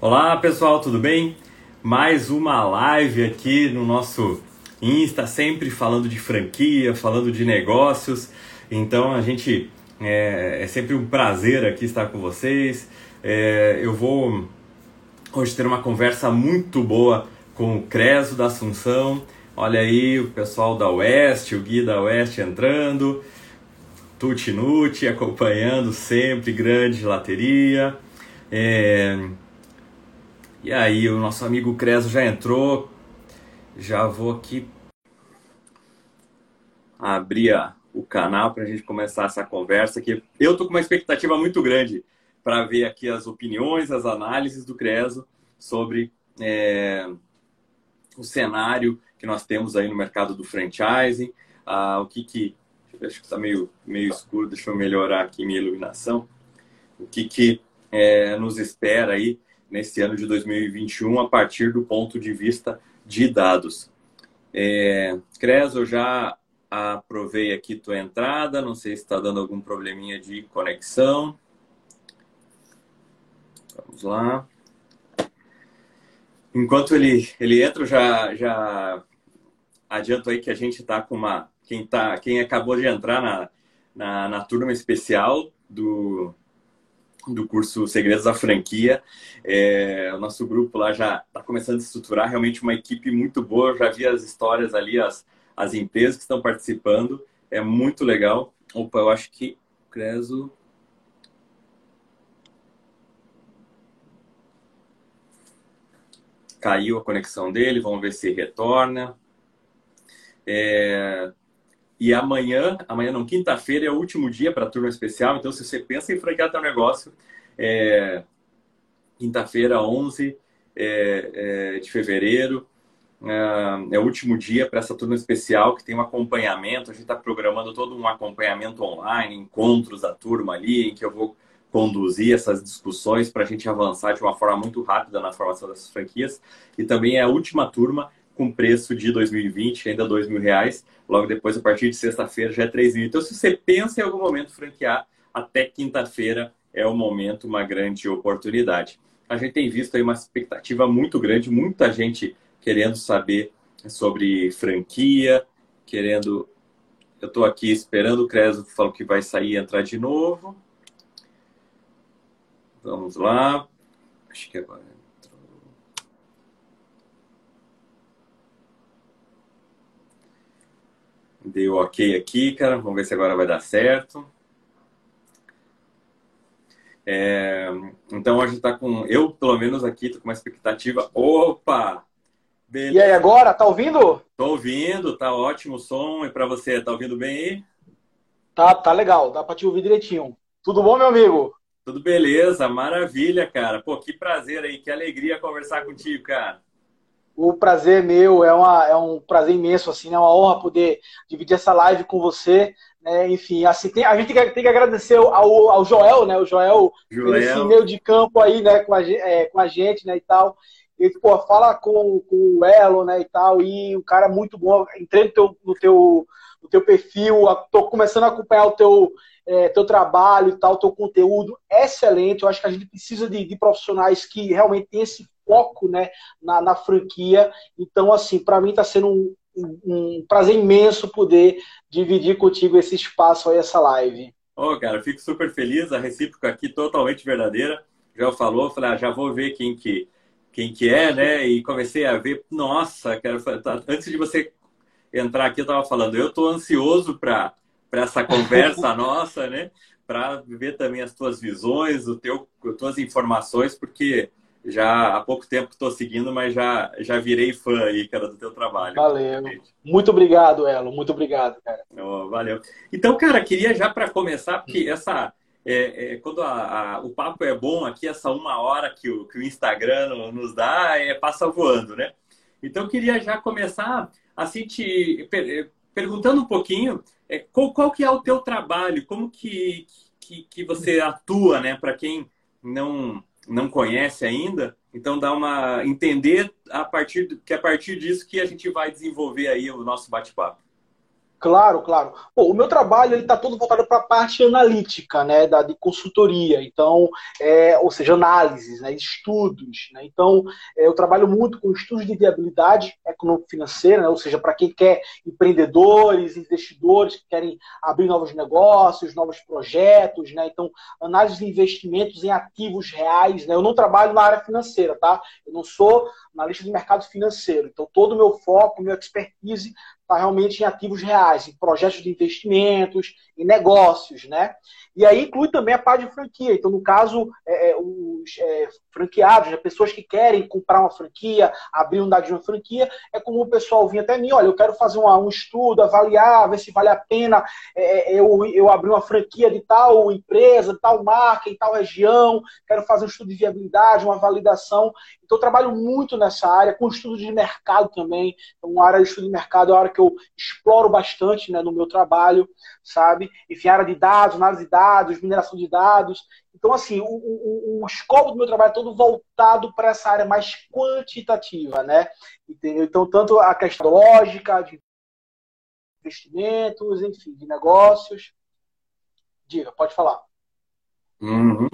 Olá pessoal, tudo bem? Mais uma live aqui no nosso Insta, sempre falando de franquia, falando de negócios. Então a gente é, é sempre um prazer aqui estar com vocês. É, eu vou hoje ter uma conversa muito boa com o Creso da Assunção. Olha aí o pessoal da Oeste, o Gui da Oeste entrando. Tuti Nuti acompanhando sempre, grande lateria. É, e aí, o nosso amigo Creso já entrou. Já vou aqui abrir o canal para a gente começar essa conversa. Que eu tô com uma expectativa muito grande para ver aqui as opiniões, as análises do Creso sobre é, o cenário que nós temos aí no mercado do franchising, ah, o que que acho que está meio meio escuro, deixa eu melhorar aqui minha iluminação, o que que é, nos espera aí nesse ano de 2021 a partir do ponto de vista de dados. É, eu já aprovei aqui tua entrada, não sei se está dando algum probleminha de conexão. Vamos lá. Enquanto ele, ele entra, já, já adianto aí que a gente está com uma. Quem, tá, quem acabou de entrar na, na, na turma especial do, do curso Segredos da Franquia. É, o nosso grupo lá já está começando a estruturar realmente uma equipe muito boa. Eu já vi as histórias ali, as, as empresas que estão participando. É muito legal. Opa, eu acho que Creso. Caiu a conexão dele, vamos ver se retorna. É, e amanhã, amanhã não, quinta-feira é o último dia para a turma especial. Então, se você pensa em franquear teu negócio, é, quinta-feira, 11 é, é, de fevereiro, é, é o último dia para essa turma especial que tem um acompanhamento. A gente está programando todo um acompanhamento online, encontros da turma ali, em que eu vou conduzir essas discussões para a gente avançar de uma forma muito rápida na formação dessas franquias. E também é a última turma com preço de 2020, ainda dois mil reais. Logo depois, a partir de sexta-feira, já é 3 mil. Então, se você pensa em algum momento franquear, até quinta-feira é o momento, uma grande oportunidade. A gente tem visto aí uma expectativa muito grande, muita gente querendo saber sobre franquia, querendo. Eu estou aqui esperando o Creso falou que vai sair e entrar de novo. Vamos lá. Acho que agora. Dei o ok aqui, cara. Vamos ver se agora vai dar certo. É, então a gente tá com. Eu, pelo menos aqui, tô com uma expectativa. Opa! Beleza. E aí, agora? Tá ouvindo? Tô ouvindo, tá ótimo o som. E para você, tá ouvindo bem aí? Tá, tá legal, dá para te ouvir direitinho. Tudo bom, meu amigo? Tudo beleza, maravilha, cara. Pô, que prazer aí, que alegria conversar contigo, cara. O prazer é meu, é, uma, é um prazer imenso, assim, é uma honra poder dividir essa live com você. Né? Enfim, assim, tem, a gente tem que, tem que agradecer ao, ao Joel, né? O Joel, Joel. esse meio de campo aí, né, com a, é, com a gente, né, e tal. Ele, pô, fala com, com o Elo, né, e tal, e o cara é muito bom. Entrei no teu, no teu, no teu perfil, tô começando a acompanhar o teu, é, teu trabalho e tal, teu conteúdo excelente. Eu acho que a gente precisa de, de profissionais que realmente têm esse foco né, na, na franquia. Então, assim, para mim está sendo um, um, prazer imenso poder dividir contigo esse espaço aí, essa live. Ô, oh, cara, fico super feliz, a recíproca aqui totalmente verdadeira. Já falou, falei, ah, já vou ver quem que, quem que é, né? E comecei a ver, nossa, cara, tá, antes de você entrar aqui, eu estava falando, eu estou ansioso para essa conversa nossa, né? Para ver também as tuas visões, o teu, as tuas informações, porque já há pouco tempo que estou seguindo, mas já, já virei fã aí, cara, do teu trabalho. Valeu. Muito obrigado, Elo. Muito obrigado, cara. Oh, valeu. Então, cara, queria já para começar, porque essa. É, é, quando a, a, o papo é bom aqui, essa uma hora que o, que o Instagram nos dá, é, passa voando, né? Então, eu queria já começar, assim, te per, perguntando um pouquinho, é, qual, qual que é o teu trabalho, como que, que, que você atua, né? Para quem não não conhece ainda, então dá uma entender a partir que a partir disso que a gente vai desenvolver aí o nosso bate-papo. Claro, claro. O meu trabalho ele está todo voltado para a parte analítica, né, da de consultoria. Então, é, ou seja, análises, né, estudos. Né? Então, é, eu trabalho muito com estudos de viabilidade econômico-financeira, né, ou seja, para quem quer empreendedores, investidores que querem abrir novos negócios, novos projetos, né? Então, análise de investimentos em ativos reais. Né? Eu não trabalho na área financeira, tá? Eu não sou analista de mercado financeiro. Então, todo o meu foco, minha expertise está realmente em ativos reais, em projetos de investimentos, em negócios, né? E aí inclui também a parte de franquia. Então, no caso, é, é os é, franqueados, né, pessoas que querem comprar uma franquia, abrir unidade de uma franquia, é como o pessoal vir até mim, olha, eu quero fazer uma, um estudo, avaliar, ver se vale a pena é, é, eu, eu abrir uma franquia de tal empresa, de tal marca, em tal região, quero fazer um estudo de viabilidade, uma validação. Então, eu trabalho muito nessa área, com estudo de mercado também. Então, uma área de estudo de mercado é uma área que eu exploro bastante né, no meu trabalho, sabe? Enfim, área de dados, análise de dados, mineração de dados. Então, assim, o, o, o escopo do meu trabalho é todo voltado para essa área mais quantitativa, né? Entendeu? Então, tanto a questão lógica, de investimentos, enfim, de negócios. Diga, pode falar. Uhum.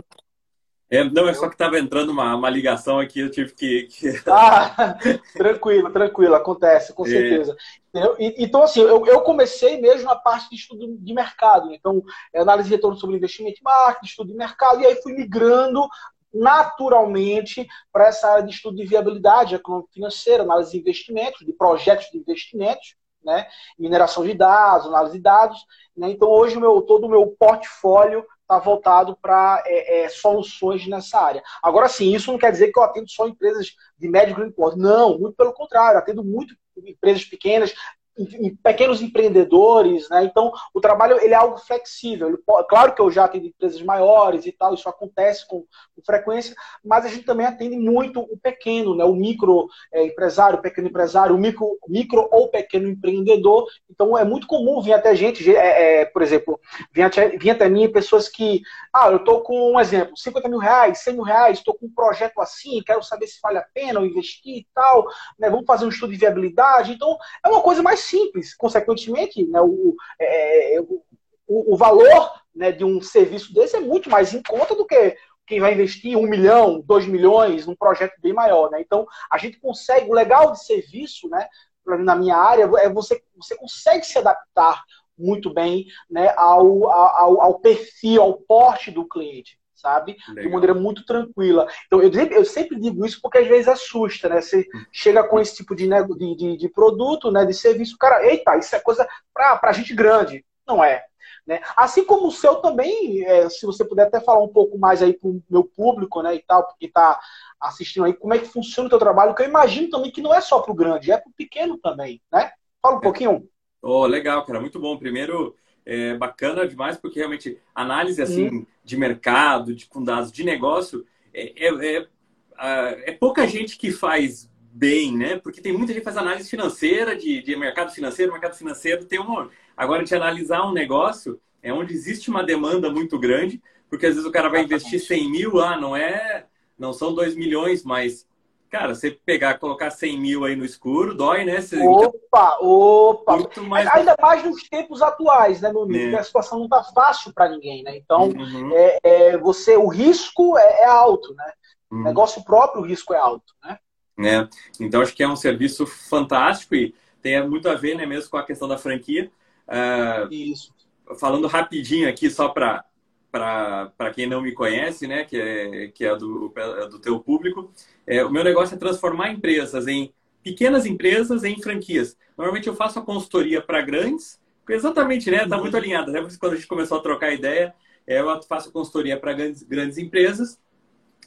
É, não, é só que estava entrando uma, uma ligação aqui, eu tive que. que... Ah, tranquilo, tranquilo, acontece, com é. certeza. É. Então, assim, eu, eu comecei mesmo na parte de estudo de mercado. Então, é análise de retorno sobre investimento em marketing, estudo de mercado, e aí fui migrando naturalmente para essa área de estudo de viabilidade econômica financeira, análise de investimentos, de projetos de investimentos, né, mineração de dados, análise de dados. Né? Então, hoje, meu, todo o meu portfólio está voltado para é, é, soluções nessa área. Agora sim, isso não quer dizer que eu atendo só empresas de médio e grande porte. Não, muito pelo contrário, atendo muito empresas pequenas, em pequenos empreendedores, né? Então, o trabalho ele é algo flexível. Ele, claro que eu já atendo empresas maiores e tal, isso acontece com, com frequência, mas a gente também atende muito o pequeno, né? O micro é, empresário, o pequeno empresário, o micro, micro ou pequeno empreendedor. Então, é muito comum vir até gente, é, é, por exemplo, vir até, vir até mim pessoas que, ah, eu estou com um exemplo, 50 mil reais, 100 mil reais, estou com um projeto assim, quero saber se vale a pena eu investir e tal, né? Vamos fazer um estudo de viabilidade. Então, é uma coisa mais simples. Consequentemente, né, o, é, é, o, o, valor né, de um serviço desse é muito mais em conta do que quem vai investir um milhão, dois milhões num projeto bem maior. Né? Então, a gente consegue, o legal de serviço, né, na minha área, é você, você consegue se adaptar muito bem né, ao, ao, ao perfil, ao porte do cliente sabe? Legal. De maneira muito tranquila. Então, eu, eu, sempre digo isso porque às vezes assusta, né? Você chega com esse tipo de, de, de, de produto, né? De serviço, cara, eita, isso é coisa para gente grande. Não é. Né? Assim como o seu também, é, se você puder até falar um pouco mais aí para o meu público, né, e tal, porque está assistindo aí, como é que funciona o teu trabalho, que eu imagino também que não é só para o grande, é para o pequeno também, né? Fala um é. pouquinho. Oh, legal, cara, muito bom. Primeiro, é bacana demais, porque realmente análise assim de mercado, de, com dados de negócio, é, é, é, é, pouca gente que faz bem, né? Porque tem muita gente que faz análise financeira, de, de mercado financeiro, mercado financeiro tem um. Agora, de analisar um negócio, é onde existe uma demanda muito grande, porque às vezes o cara vai investir 100 mil, ah, não é. Não são 2 milhões, mas Cara, você pegar, colocar 100 mil aí no escuro, dói, né? Você... Opa, opa! Mais... Ainda mais nos tempos atuais, né, meu amigo? É. A situação não tá fácil para ninguém, né? Então, uhum. é, é, você, o risco é, é alto, né? Uhum. Negócio próprio, o risco é alto, né? né? Então, acho que é um serviço fantástico e tem muito a ver, né, mesmo com a questão da franquia. Uh, Isso. Falando rapidinho aqui, só para para quem não me conhece, né, que é, que é do, é do teu público, é, o meu negócio é transformar empresas em pequenas empresas em franquias. Normalmente eu faço a consultoria para grandes, exatamente, né, tá muito alinhado, né, porque quando a gente começou a trocar ideia, é, eu faço consultoria para grandes, grandes empresas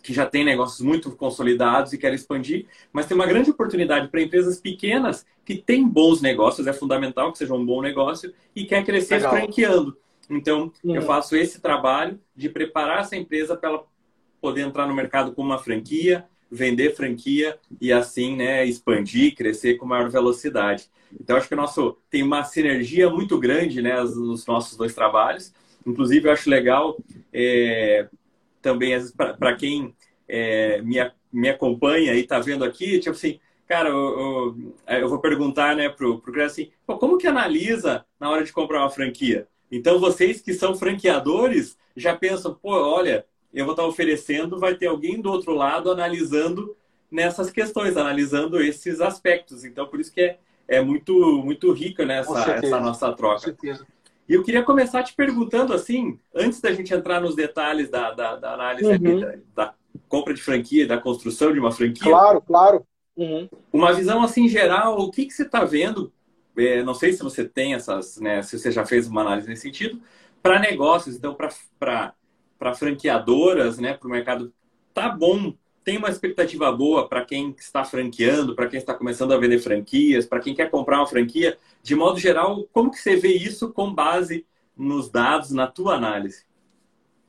que já têm negócios muito consolidados e querem expandir, mas tem uma grande oportunidade para empresas pequenas que têm bons negócios, é fundamental que seja um bom negócio e quer crescer Legal. franqueando. Então, uhum. eu faço esse trabalho de preparar essa empresa para ela poder entrar no mercado com uma franquia, vender franquia e assim, né, expandir, crescer com maior velocidade. Então, acho que o nosso tem uma sinergia muito grande, né, nos nossos dois trabalhos. Inclusive, eu acho legal é, também para quem é, me, me acompanha e está vendo aqui, tipo assim, Cara, eu, eu, eu vou perguntar né, pro, pro assim, como que analisa na hora de comprar uma franquia? Então, vocês que são franqueadores já pensam, pô, olha, eu vou estar oferecendo, vai ter alguém do outro lado analisando nessas questões, analisando esses aspectos. Então, por isso que é, é muito, muito rica né, essa, essa nossa troca. Com certeza. E eu queria começar te perguntando assim, antes da gente entrar nos detalhes da, da, da análise uhum. da, da, compra de franquia, da construção de uma franquia. Claro, claro. Uhum. Uma visão assim geral, o que, que você está vendo? É, não sei se você tem essas, né, se você já fez uma análise nesse sentido, para negócios, então para franqueadoras, né, para o mercado, tá bom tem uma expectativa boa para quem está franqueando, para quem está começando a vender franquias, para quem quer comprar uma franquia? De modo geral, como que você vê isso com base nos dados, na tua análise?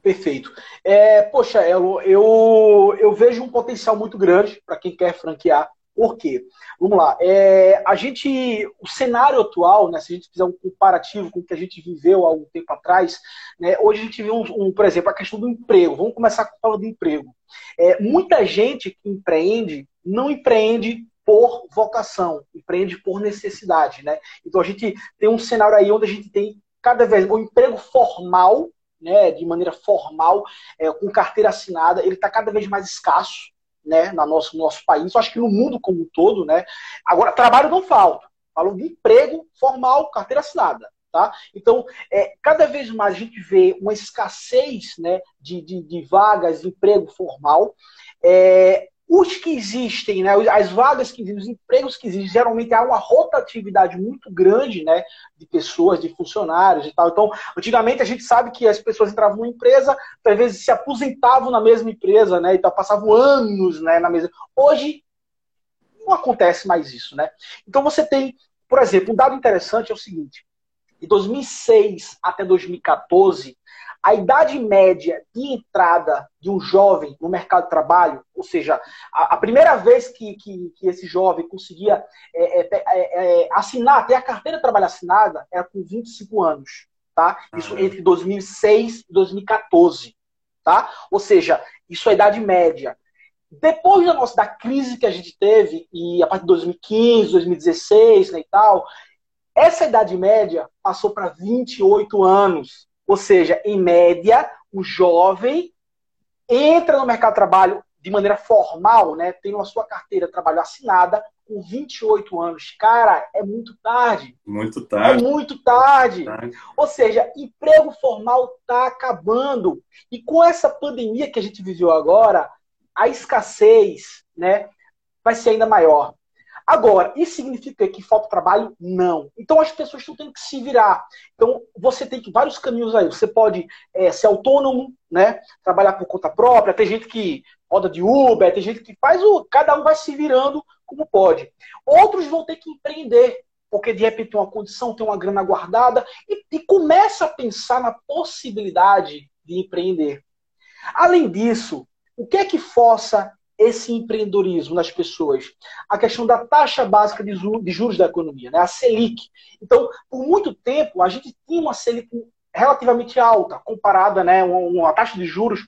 Perfeito. É, poxa, Elo, eu, eu vejo um potencial muito grande para quem quer franquear. Por quê? Vamos lá. É, a gente, o cenário atual, né, se a gente fizer um comparativo com o que a gente viveu há algum tempo atrás, né, hoje a gente vê, um, um, por exemplo, a questão do emprego. Vamos começar falando do emprego. É, muita gente que empreende não empreende por vocação, empreende por necessidade, né? Então a gente tem um cenário aí onde a gente tem cada vez o emprego formal, né, de maneira formal, é, com carteira assinada, ele está cada vez mais escasso né, no nosso, no nosso país, eu acho que no mundo como um todo, né? Agora, trabalho não falta. Falo de emprego formal, carteira assinada. Tá? Então, é, cada vez mais a gente vê uma escassez né, de, de, de vagas de emprego formal. É, os que existem, né, as vagas que existem, os empregos que existem, geralmente há uma rotatividade muito grande né, de pessoas, de funcionários e tal. Então, antigamente a gente sabe que as pessoas entravam numa empresa, às vezes se aposentavam na mesma empresa, né, então passavam anos né, na mesma. Hoje não acontece mais isso, né? Então você tem, por exemplo, um dado interessante é o seguinte: de 2006 até 2014, a idade média de entrada de um jovem no mercado de trabalho, ou seja, a, a primeira vez que, que, que, esse jovem conseguia é, é, é, é assinar, ter a carteira de trabalho assinada, era com 25 anos. Tá? Isso entre 2006 e 2014. Tá? Ou seja, isso é a idade média. Depois da nossa da crise que a gente teve, e a partir de 2015, 2016 né, e tal, essa idade média passou para 28 anos. Ou seja, em média, o jovem entra no mercado de trabalho de maneira formal, né, tendo a sua carteira de trabalho assinada com 28 anos. Cara, é muito tarde. Muito tarde. É muito tarde. tarde. Ou seja, emprego formal está acabando. E com essa pandemia que a gente viveu agora, a escassez né, vai ser ainda maior. Agora, isso significa que falta trabalho? Não. Então as pessoas estão tendo que se virar. Então você tem que vários caminhos aí. Você pode é, ser autônomo, né? Trabalhar por conta própria. Tem gente que roda de Uber, tem gente que faz o. Cada um vai se virando como pode. Outros vão ter que empreender, porque de repente tem uma condição, tem uma grana guardada e, e começa a pensar na possibilidade de empreender. Além disso, o que é que força esse empreendedorismo nas pessoas? A questão da taxa básica de juros da economia, né? a Selic. Então, por muito tempo, a gente tinha uma Selic relativamente alta, comparada, né, uma, taxa de juros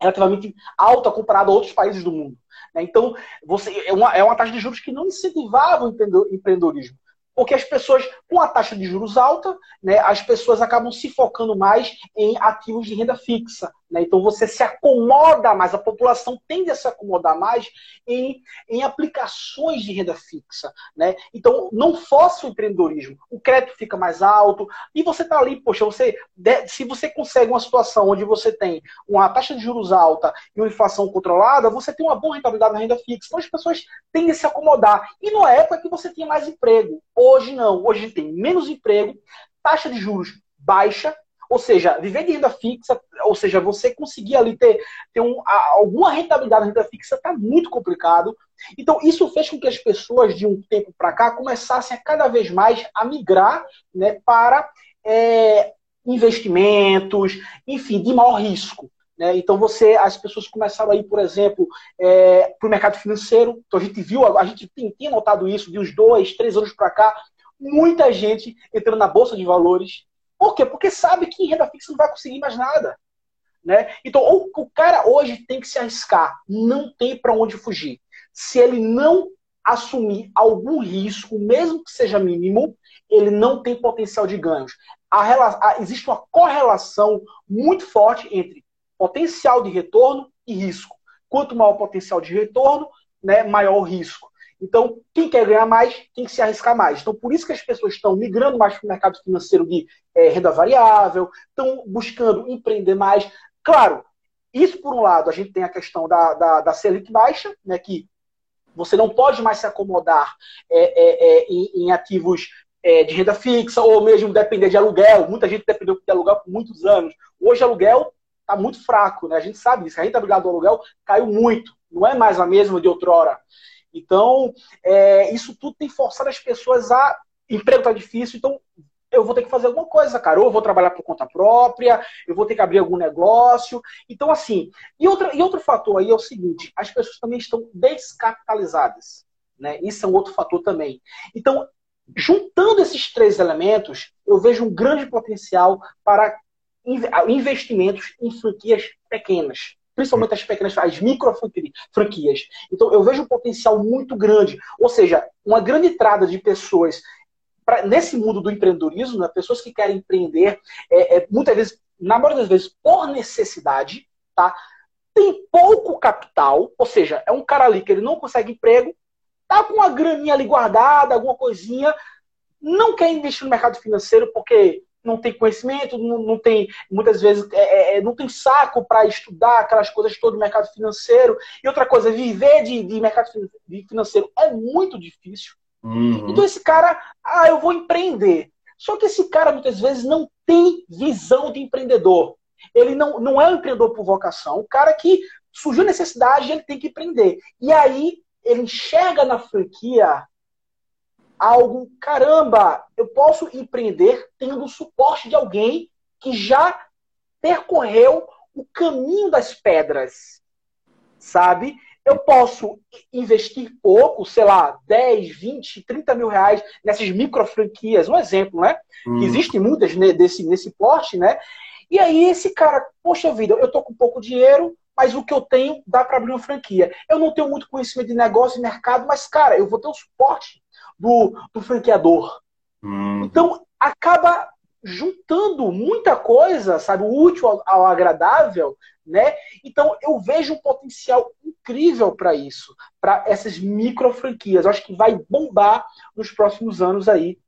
relativamente alta comparada a outros países do mundo. Né? Então, você, é, uma, é uma taxa de juros que não incentivava o empreendedorismo. Porque as pessoas, com a taxa de juros alta, né, as pessoas acabam se focando mais em ativos de renda fixa. Né? Então você se acomoda mais, a população tende a se acomodar mais em, em aplicações de renda fixa. Né? Então não força o empreendedorismo. O crédito fica mais alto e você está ali, poxa, você, se você consegue uma situação onde você tem uma taxa de juros alta e uma inflação controlada, você tem uma boa rentabilidade na renda fixa. Então as pessoas tendem a se acomodar. E não é época que você tinha mais emprego. Hoje não. Hoje tem menos emprego, taxa de juros baixa, ou seja, viver de renda fixa, ou seja, você conseguir ali ter, ter um, alguma rentabilidade na renda fixa está muito complicado. Então, isso fez com que as pessoas, de um tempo para cá, começassem a cada vez mais a migrar né, para é, investimentos, enfim, de maior risco. Né? Então você, as pessoas começaram aí, por exemplo, é, para o mercado financeiro. Então a gente viu, a gente tem, tem notado isso de uns dois, três anos para cá, muita gente entrando na bolsa de valores. Por quê? Porque sabe que em renda fixa não vai conseguir mais nada. Né? Então o cara hoje tem que se arriscar, não tem para onde fugir. Se ele não assumir algum risco, mesmo que seja mínimo, ele não tem potencial de ganhos. A, a, existe uma correlação muito forte entre potencial de retorno e risco. Quanto maior o potencial de retorno, né, maior o risco. Então, quem quer ganhar mais tem que se arriscar mais. Então, por isso que as pessoas estão migrando mais para o mercado financeiro de é, renda variável, estão buscando empreender mais. Claro, isso por um lado, a gente tem a questão da, da, da Selic baixa, né, que você não pode mais se acomodar é, é, é em, em, ativos é, de renda fixa ou mesmo depender de aluguel. Muita gente dependeu de aluguel por muitos anos. Hoje, aluguel está muito fraco, né? A gente sabe disso. A rentabilidade do aluguel caiu muito. Não é mais a mesma de outrora. Então, é, isso tudo tem forçado as pessoas a. Emprego está difícil, então eu vou ter que fazer alguma coisa, cara. Ou eu vou trabalhar por conta própria, eu vou ter que abrir algum negócio. Então, assim. E, outra, e outro fator aí é o seguinte: as pessoas também estão descapitalizadas. Né? Isso é um outro fator também. Então, juntando esses três elementos, eu vejo um grande potencial para investimentos em franquias pequenas principalmente as pequenas, as micro franquias. Então, eu vejo um potencial muito grande. Ou seja, uma grande entrada de pessoas pra, nesse mundo do empreendedorismo, né, pessoas que querem empreender, é, é, muitas vezes, na maioria das vezes, por necessidade, tá? Tem pouco capital, ou seja, é um cara ali que ele não consegue emprego, tá com uma graninha ali guardada, alguma coisinha, não quer investir no mercado financeiro porque não tem conhecimento, não, não tem, muitas vezes, é, é, é não tem saco para estudar aquelas coisas todo do mercado financeiro. E outra coisa, viver de, de mercado financeiro é muito difícil. Uhum. Então esse cara, ah, eu vou empreender. Só que esse cara muitas vezes não tem visão de empreendedor. Ele não, não é um empreendedor por vocação. O cara que surgiu necessidade, ele tem que empreender. E aí ele enxerga na franquia algo, caramba, eu posso empreender tendo o suporte de alguém que já percorreu o caminho das pedras, sabe? Eu posso investir pouco, sei lá, 10, 20, 30 mil reais nessas micro franquias, um exemplo, né? Hum. Existem muitas desse, nesse porte, né? E aí esse cara, poxa vida, eu tô com pouco dinheiro, mas o que eu tenho dá para abrir uma franquia. Eu não tenho muito conhecimento de negócio e mercado, mas, cara, eu vou ter o suporte do, do franqueador. Hum. Então, acaba juntando muita coisa, sabe, o útil ao, ao agradável, né? Então, eu vejo um potencial incrível para isso, para essas micro franquias. Eu acho que vai bombar nos próximos anos aí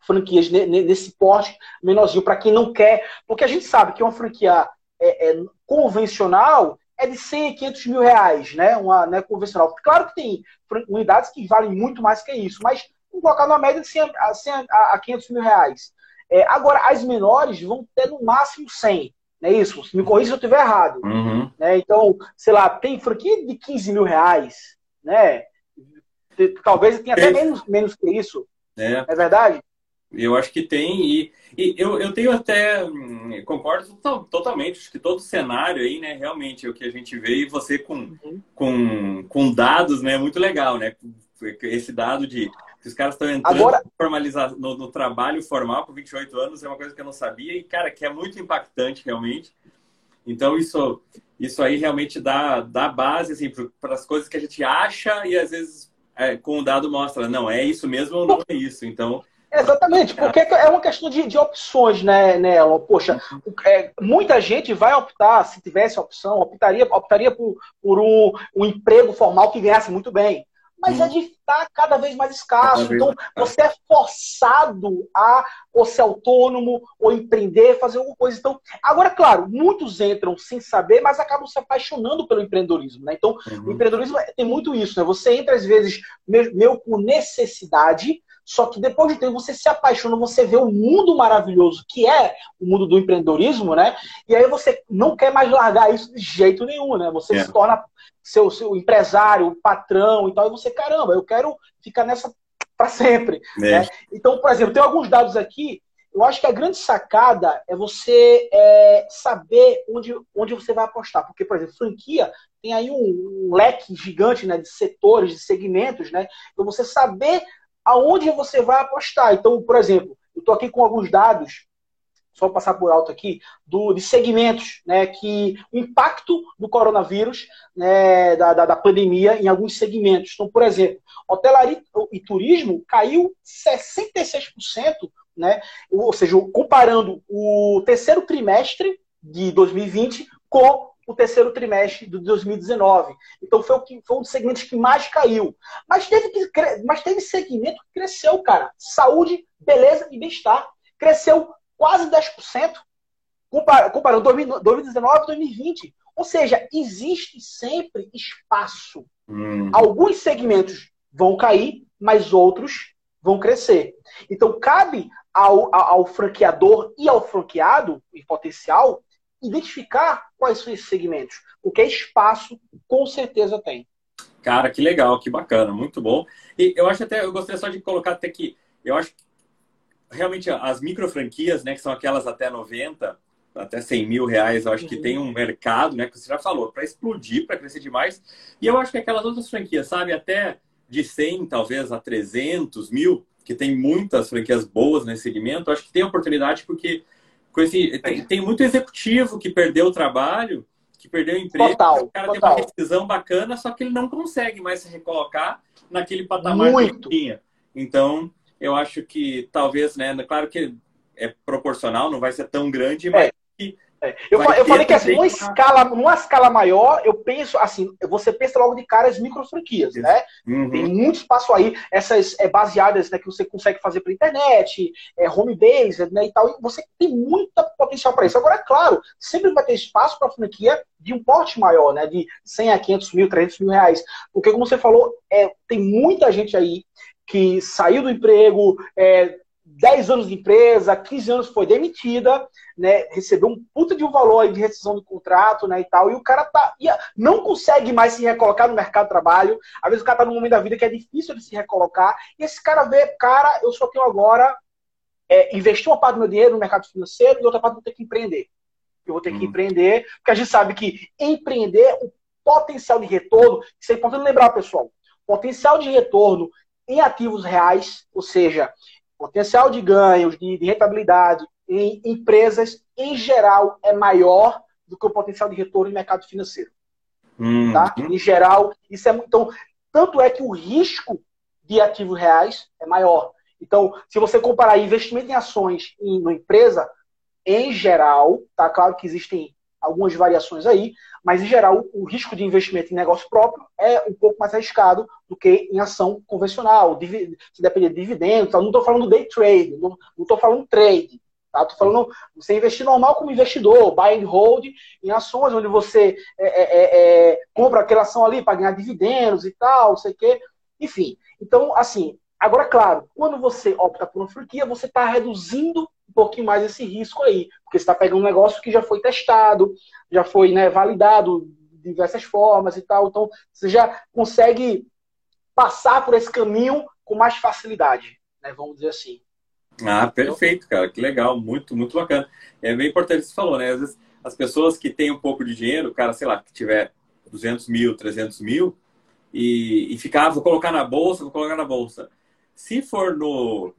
franquias nesse porte menorzinho para quem não quer, porque a gente sabe que uma franquia é, é, convencional é de 100 a 500 mil reais, né? Uma né, convencional. Claro que tem unidades que valem muito mais que isso, mas vamos colocar numa média de 100 a, 100 a 500 mil reais. É, agora, as menores vão ter no máximo 100, não é isso? Me corrija se eu estiver errado. Uhum. Né? Então, sei lá, tem franquia de 15 mil reais, né? Talvez tenha até menos, menos que isso. É. é verdade? Eu acho que tem, e, e eu, eu tenho até, hum, concordo totalmente, acho que todo cenário aí, né, realmente é o que a gente vê, e você com, uhum. com, com dados, né, é muito legal, né, esse dado de que os caras estão entrando Agora... formalizar, no, no, trabalho formal com 28 anos, é uma coisa que eu não sabia, e, cara, que é muito impactante, realmente. Então, isso, isso aí realmente dá, dá base, assim, para as coisas que a gente acha, e às vezes, é, com o dado mostra, não, é isso mesmo ou não é isso, então... Exatamente, porque é uma questão de, de opções, né, Nelo? Poxa, é, muita gente vai optar, se tivesse opção, optaria, optaria por, por um, um emprego formal que ganhasse muito bem. Mas hum. é de estar cada vez mais escasso. Vez então, mais você é forçado a ou ser autônomo, ou empreender, fazer alguma coisa. Então, agora, claro, muitos entram sem saber, mas acabam se apaixonando pelo empreendedorismo. Né? Então, uhum. o empreendedorismo tem muito isso. Né? Você entra, às vezes, meio com necessidade, só que depois de tempo você se apaixona, você vê o mundo maravilhoso que é o mundo do empreendedorismo, né? E aí você não quer mais largar isso de jeito nenhum, né? Você é. se torna seu, seu empresário, patrão e tal, e você, caramba, eu quero ficar nessa para sempre. É. Né? Então, por exemplo, tem alguns dados aqui. Eu acho que a grande sacada é você é, saber onde, onde você vai apostar. Porque, por exemplo, franquia tem aí um, um leque gigante né, de setores, de segmentos, né? Então, você saber aonde você vai apostar. Então, por exemplo, eu estou aqui com alguns dados só passar por alto aqui, do, de segmentos, né, que o impacto do coronavírus, né, da, da, da, pandemia em alguns segmentos. Então, por exemplo, hotelaria e turismo caiu 66%, né, ou seja, comparando o terceiro trimestre de 2020 com o terceiro trimestre de 2019. Então foi, o que, foi um dos segmentos que mais caiu. Mas teve, que, mas teve segmento que cresceu, cara. Saúde, beleza e bem-estar. Cresceu quase 10%, comparando 2019 e 2020. Ou seja, existe sempre espaço. Hum. Alguns segmentos vão cair, mas outros vão crescer. Então, cabe ao, ao, franqueador e ao franqueado, em potencial, identificar quais são esses segmentos. Porque espaço, com certeza, tem. Cara, que legal, que bacana, muito bom. E eu acho até, eu gostaria só de colocar até que, eu acho que realmente as micro franquias, né, que são aquelas até 90, até 100 mil reais, eu acho que tem um mercado, né, que você já falou, para explodir, para crescer demais. E eu acho que aquelas outras franquias, sabe, até de 100 talvez a 300 mil, que tem muitas franquias boas nesse segmento, acho que tem oportunidade porque com esse, tem, tem muito executivo que perdeu o trabalho, que perdeu o emprego, total, o cara total. tem uma rescisão bacana, só que ele não consegue mais se recolocar naquele patamar muito. que tinha. Então, eu acho que talvez, né? Claro que é proporcional, não vai ser tão grande, mas é. É. Eu, eu falei que assim, numa escala, numa escala maior, eu penso assim, você pensa logo de cara as micro franquias, né? Uhum. Tem muito espaço aí, essas é, baseadas né, que você consegue fazer pela internet, é, home base, né, e tal. E você tem muito potencial para isso. Agora, é claro, sempre vai ter espaço para franquia de um porte maior, né? De 100 a 500 mil, 300 mil reais. Porque, como você falou, é, tem muita gente aí que saiu do emprego, é, 10 anos de empresa, 15 anos foi demitida, né, recebeu um puta de um valor de rescisão de contrato, né, e tal, e o cara tá, não consegue mais se recolocar no mercado de trabalho, às vezes o cara tá num momento da vida que é difícil de se recolocar, e esse cara vê, cara, eu só tenho agora é, investir uma parte do meu dinheiro no mercado financeiro e outra parte eu vou ter que empreender. Eu vou ter que uhum. empreender, porque a gente sabe que empreender, o potencial de retorno, isso é importante lembrar, pessoal, potencial de retorno em ativos reais, ou seja, potencial de ganhos, de, de rentabilidade em empresas, em geral, é maior do que o potencial de retorno em mercado financeiro. Hum. Tá? Em geral, isso é muito. Então, tanto é que o risco de ativos reais é maior. Então, se você comparar investimento em ações em uma empresa, em geral, tá claro que existem algumas variações aí, mas em geral o risco de investimento em negócio próprio é um pouco mais arriscado do que em ação convencional, se depender de dividendos. Não estou falando day trade, não estou falando trade. Tá? Falando você investir normal como investidor, buy and hold em ações, onde você é, é, é, é compra aquela ação ali para ganhar dividendos e tal, não sei o quê. Enfim, então, assim, agora, claro, quando você opta por uma franquia, você está reduzindo um pouquinho mais esse risco aí, porque você está pegando um negócio que já foi testado, já foi né, validado de diversas formas e tal, então você já consegue passar por esse caminho com mais facilidade, né, vamos dizer assim. Ah, perfeito, cara, que legal, muito, muito bacana. É bem importante que você falou, né? Às vezes as pessoas que têm um pouco de dinheiro, cara, sei lá, que tiver 200 mil, 300 mil, e, e ficar, ah, vou colocar na bolsa, vou colocar na bolsa. Se for no,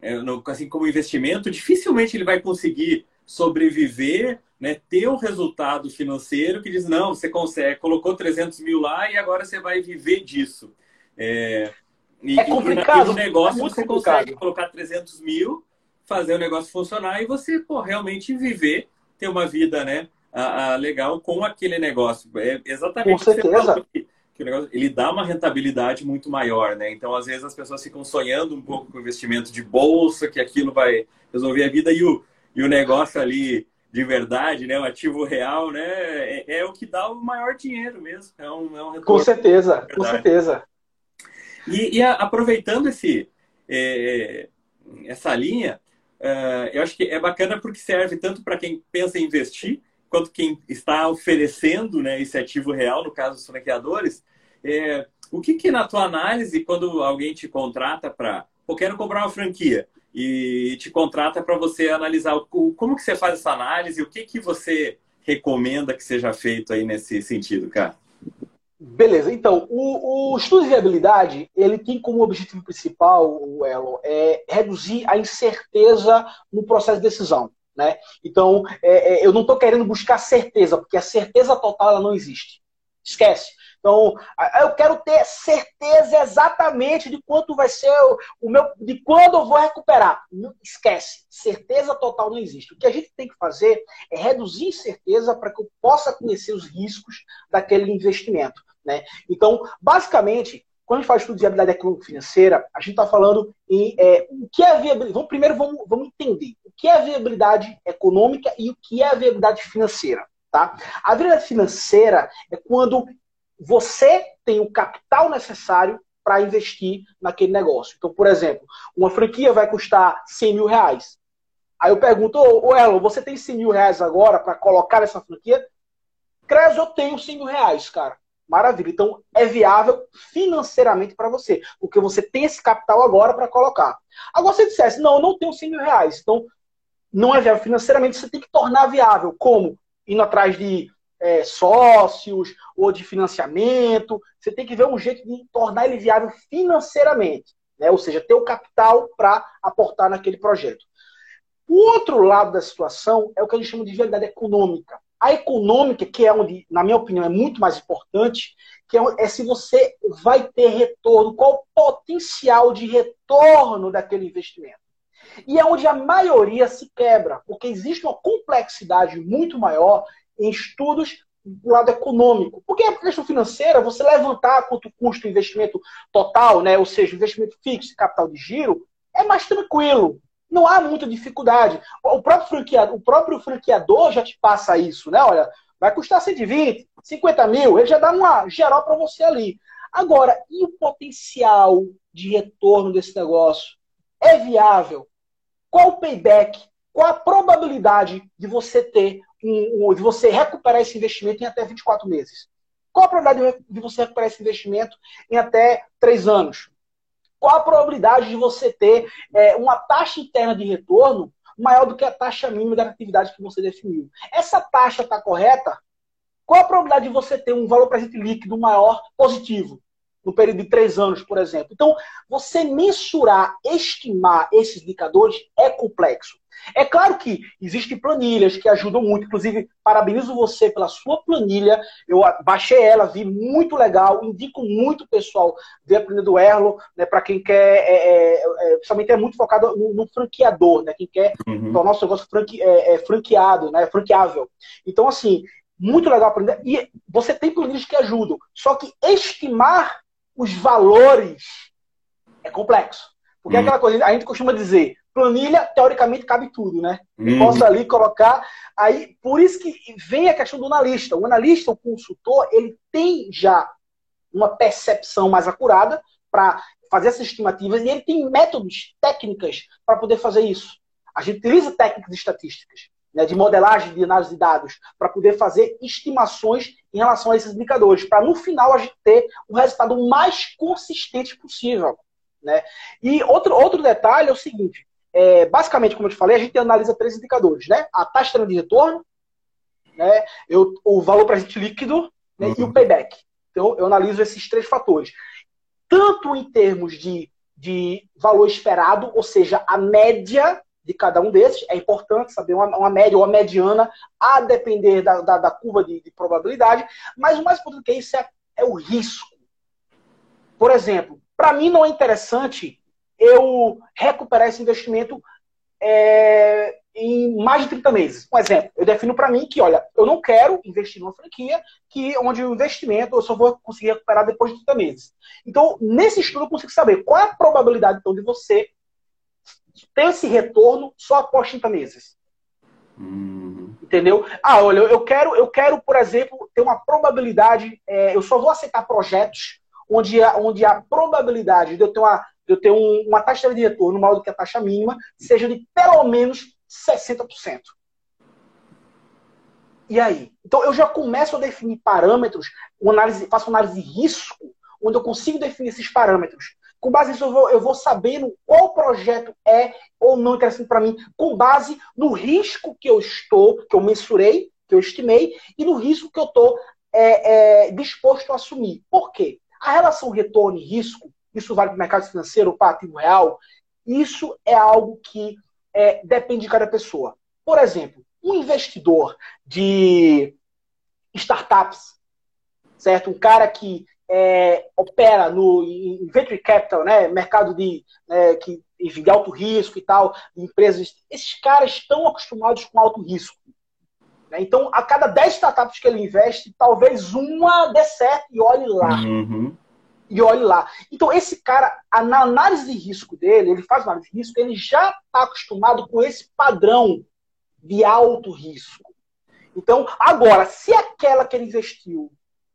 é, no, assim como investimento, dificilmente ele vai conseguir sobreviver, né, ter um resultado financeiro que diz, não, você consegue, colocou 300 mil lá e agora você vai viver disso. É, e, é complicado. E no negócio é você complicado. consegue colocar 300 mil, fazer o negócio funcionar e você pô, realmente viver, ter uma vida né, a, a legal com aquele negócio. É exatamente com certeza que o negócio, ele dá uma rentabilidade muito maior, né? Então, às vezes, as pessoas ficam sonhando um pouco com investimento de bolsa, que aquilo vai resolver a vida, e o, e o negócio ali de verdade, né? O ativo real, né? É, é o que dá o maior dinheiro mesmo. É um, é um com certeza, com certeza. E, e a, aproveitando esse, é, essa linha, é, eu acho que é bacana porque serve tanto para quem pensa em investir, quanto quem está oferecendo né, esse ativo real, no caso dos franqueadores, é, o que, que na tua análise, quando alguém te contrata para, eu quero comprar uma franquia e te contrata para você analisar o, como que você faz essa análise, o que que você recomenda que seja feito aí nesse sentido, cara? Beleza, então, o, o, estudo de viabilidade, ele tem como objetivo principal, o Elo, é reduzir a incerteza no processo de decisão. Né? Então, é, é, eu não estou querendo buscar certeza, porque a certeza total ela não existe. Esquece. Então, eu quero ter certeza exatamente de quanto vai ser o, meu, de quando eu vou recuperar. Esquece, certeza total não existe. O que a gente tem que fazer é reduzir incerteza para que eu possa conhecer os riscos daquele investimento. Né? Então, basicamente, quando a gente fala de estudo de viabilidade econômica financeira, a gente está falando em é, o que é viabilidade. Vamos, primeiro vamos, vamos entender o que é viabilidade econômica e o que é viabilidade financeira. Tá? A viabilidade financeira é quando você tem o capital necessário para investir naquele negócio. Então, por exemplo, uma franquia vai custar 100 mil reais. Aí eu pergunto, ô Elon, você tem 100 mil reais agora para colocar nessa franquia? Cres, eu tenho 100 mil reais, cara. Maravilha. Então, é viável financeiramente para você, porque você tem esse capital agora para colocar. Agora, se você dissesse, não, eu não tenho 100 mil reais, então não é viável financeiramente, você tem que tornar viável. Como? Indo atrás de é, sócios ou de financiamento. Você tem que ver um jeito de tornar ele viável financeiramente, né? ou seja, ter o capital para aportar naquele projeto. O outro lado da situação é o que a gente chama de viabilidade econômica. A econômica, que é onde, na minha opinião, é muito mais importante, que é, é se você vai ter retorno, qual o potencial de retorno daquele investimento. E é onde a maioria se quebra, porque existe uma complexidade muito maior em estudos do lado econômico. Porque a questão financeira, você levantar quanto custa o investimento total, né, ou seja, investimento fixo capital de giro, é mais tranquilo. Não há muita dificuldade. O próprio franqueador, o próprio franqueador já te passa isso, né? Olha, vai custar 120, 50 mil, ele já dá uma geral para você ali. Agora, e o potencial de retorno desse negócio? É viável? Qual o payback? Qual a probabilidade de você ter de você recuperar esse investimento em até 24 meses? Qual a probabilidade de você recuperar esse investimento em até 3 anos? Qual a probabilidade de você ter é, uma taxa interna de retorno maior do que a taxa mínima da atividade que você definiu? Essa taxa está correta? Qual a probabilidade de você ter um valor presente líquido maior positivo? No período de três anos, por exemplo. Então, você mensurar, estimar esses indicadores é complexo. É claro que existem planilhas que ajudam muito, inclusive parabenizo você pela sua planilha. Eu baixei ela, vi muito legal, indico muito pessoal ver a planilha do Erlo, né, para quem quer, é, é, é, principalmente é muito focado no, no franqueador, né, quem quer uhum. tornar o seu negócio franque, é, é, franqueado, né, franqueável. Então, assim, muito legal a planilha. E você tem planilhas que ajudam, só que estimar os valores é complexo. Porque é uhum. aquela coisa, a gente costuma dizer, planilha, teoricamente, cabe tudo, né? Eu uhum. posso ali colocar. Aí, por isso que vem a questão do analista. O analista, o consultor, ele tem já uma percepção mais acurada para fazer essas estimativas e ele tem métodos, técnicas para poder fazer isso. A gente utiliza técnicas estatísticas, né, de modelagem, de análise de dados, para poder fazer estimações em relação a esses indicadores, para no final a gente ter o resultado mais consistente possível. Né? E outro, outro detalhe é o seguinte: é, basicamente, como eu te falei, a gente analisa três indicadores, né? A taxa de retorno, né? Eu, o valor presente líquido né? uhum. e o uhum. payback. Então, eu analiso esses três fatores. Tanto em termos de, de valor esperado, ou seja, a média de cada um desses, é importante saber uma, uma média ou uma mediana, a depender da, da, da curva de, de, probabilidade, mas o mais importante que isso é, é o risco. Por exemplo, para mim não é interessante eu recuperar esse investimento é, em mais de 30 meses. Um exemplo, eu defino para mim que, olha, eu não quero investir numa franquia que onde o investimento eu só vou conseguir recuperar depois de 30 meses. Então, nesse estudo eu consigo saber qual é a probabilidade então de você ter esse retorno só após 30 meses. Uhum. Entendeu? Ah, olha, eu quero, eu quero, por exemplo, ter uma probabilidade. É, eu só vou aceitar projetos onde a, onde a probabilidade de eu ter uma eu ter um, uma taxa de retorno maior do que a taxa mínima, seja de pelo menos 60%. E aí? Então eu já começo a definir parâmetros, uma análise, faço uma análise de risco, onde eu consigo definir esses parâmetros. Com base nisso, eu vou, eu vou sabendo qual projeto é ou não interessante para mim, com base no risco que eu estou, que eu mensurei, que eu estimei, e no risco que eu estou é, é, disposto a assumir. Por quê? A relação retorno e risco isso vale para o mercado financeiro, para ativo real, isso é algo que é, depende de cada pessoa. por exemplo, um investidor de startups, certo? Um cara que é, opera no em venture capital, né? Mercado de, né, que, de alto risco e tal, empresas. Esses caras estão acostumados com alto risco. Né? Então, a cada 10 startups que ele investe, talvez uma dê certo e olhe lá. Uhum. E olhe lá. Então, esse cara, na análise de risco dele, ele faz análise de risco, ele já está acostumado com esse padrão de alto risco. Então, agora, se aquela que ele investiu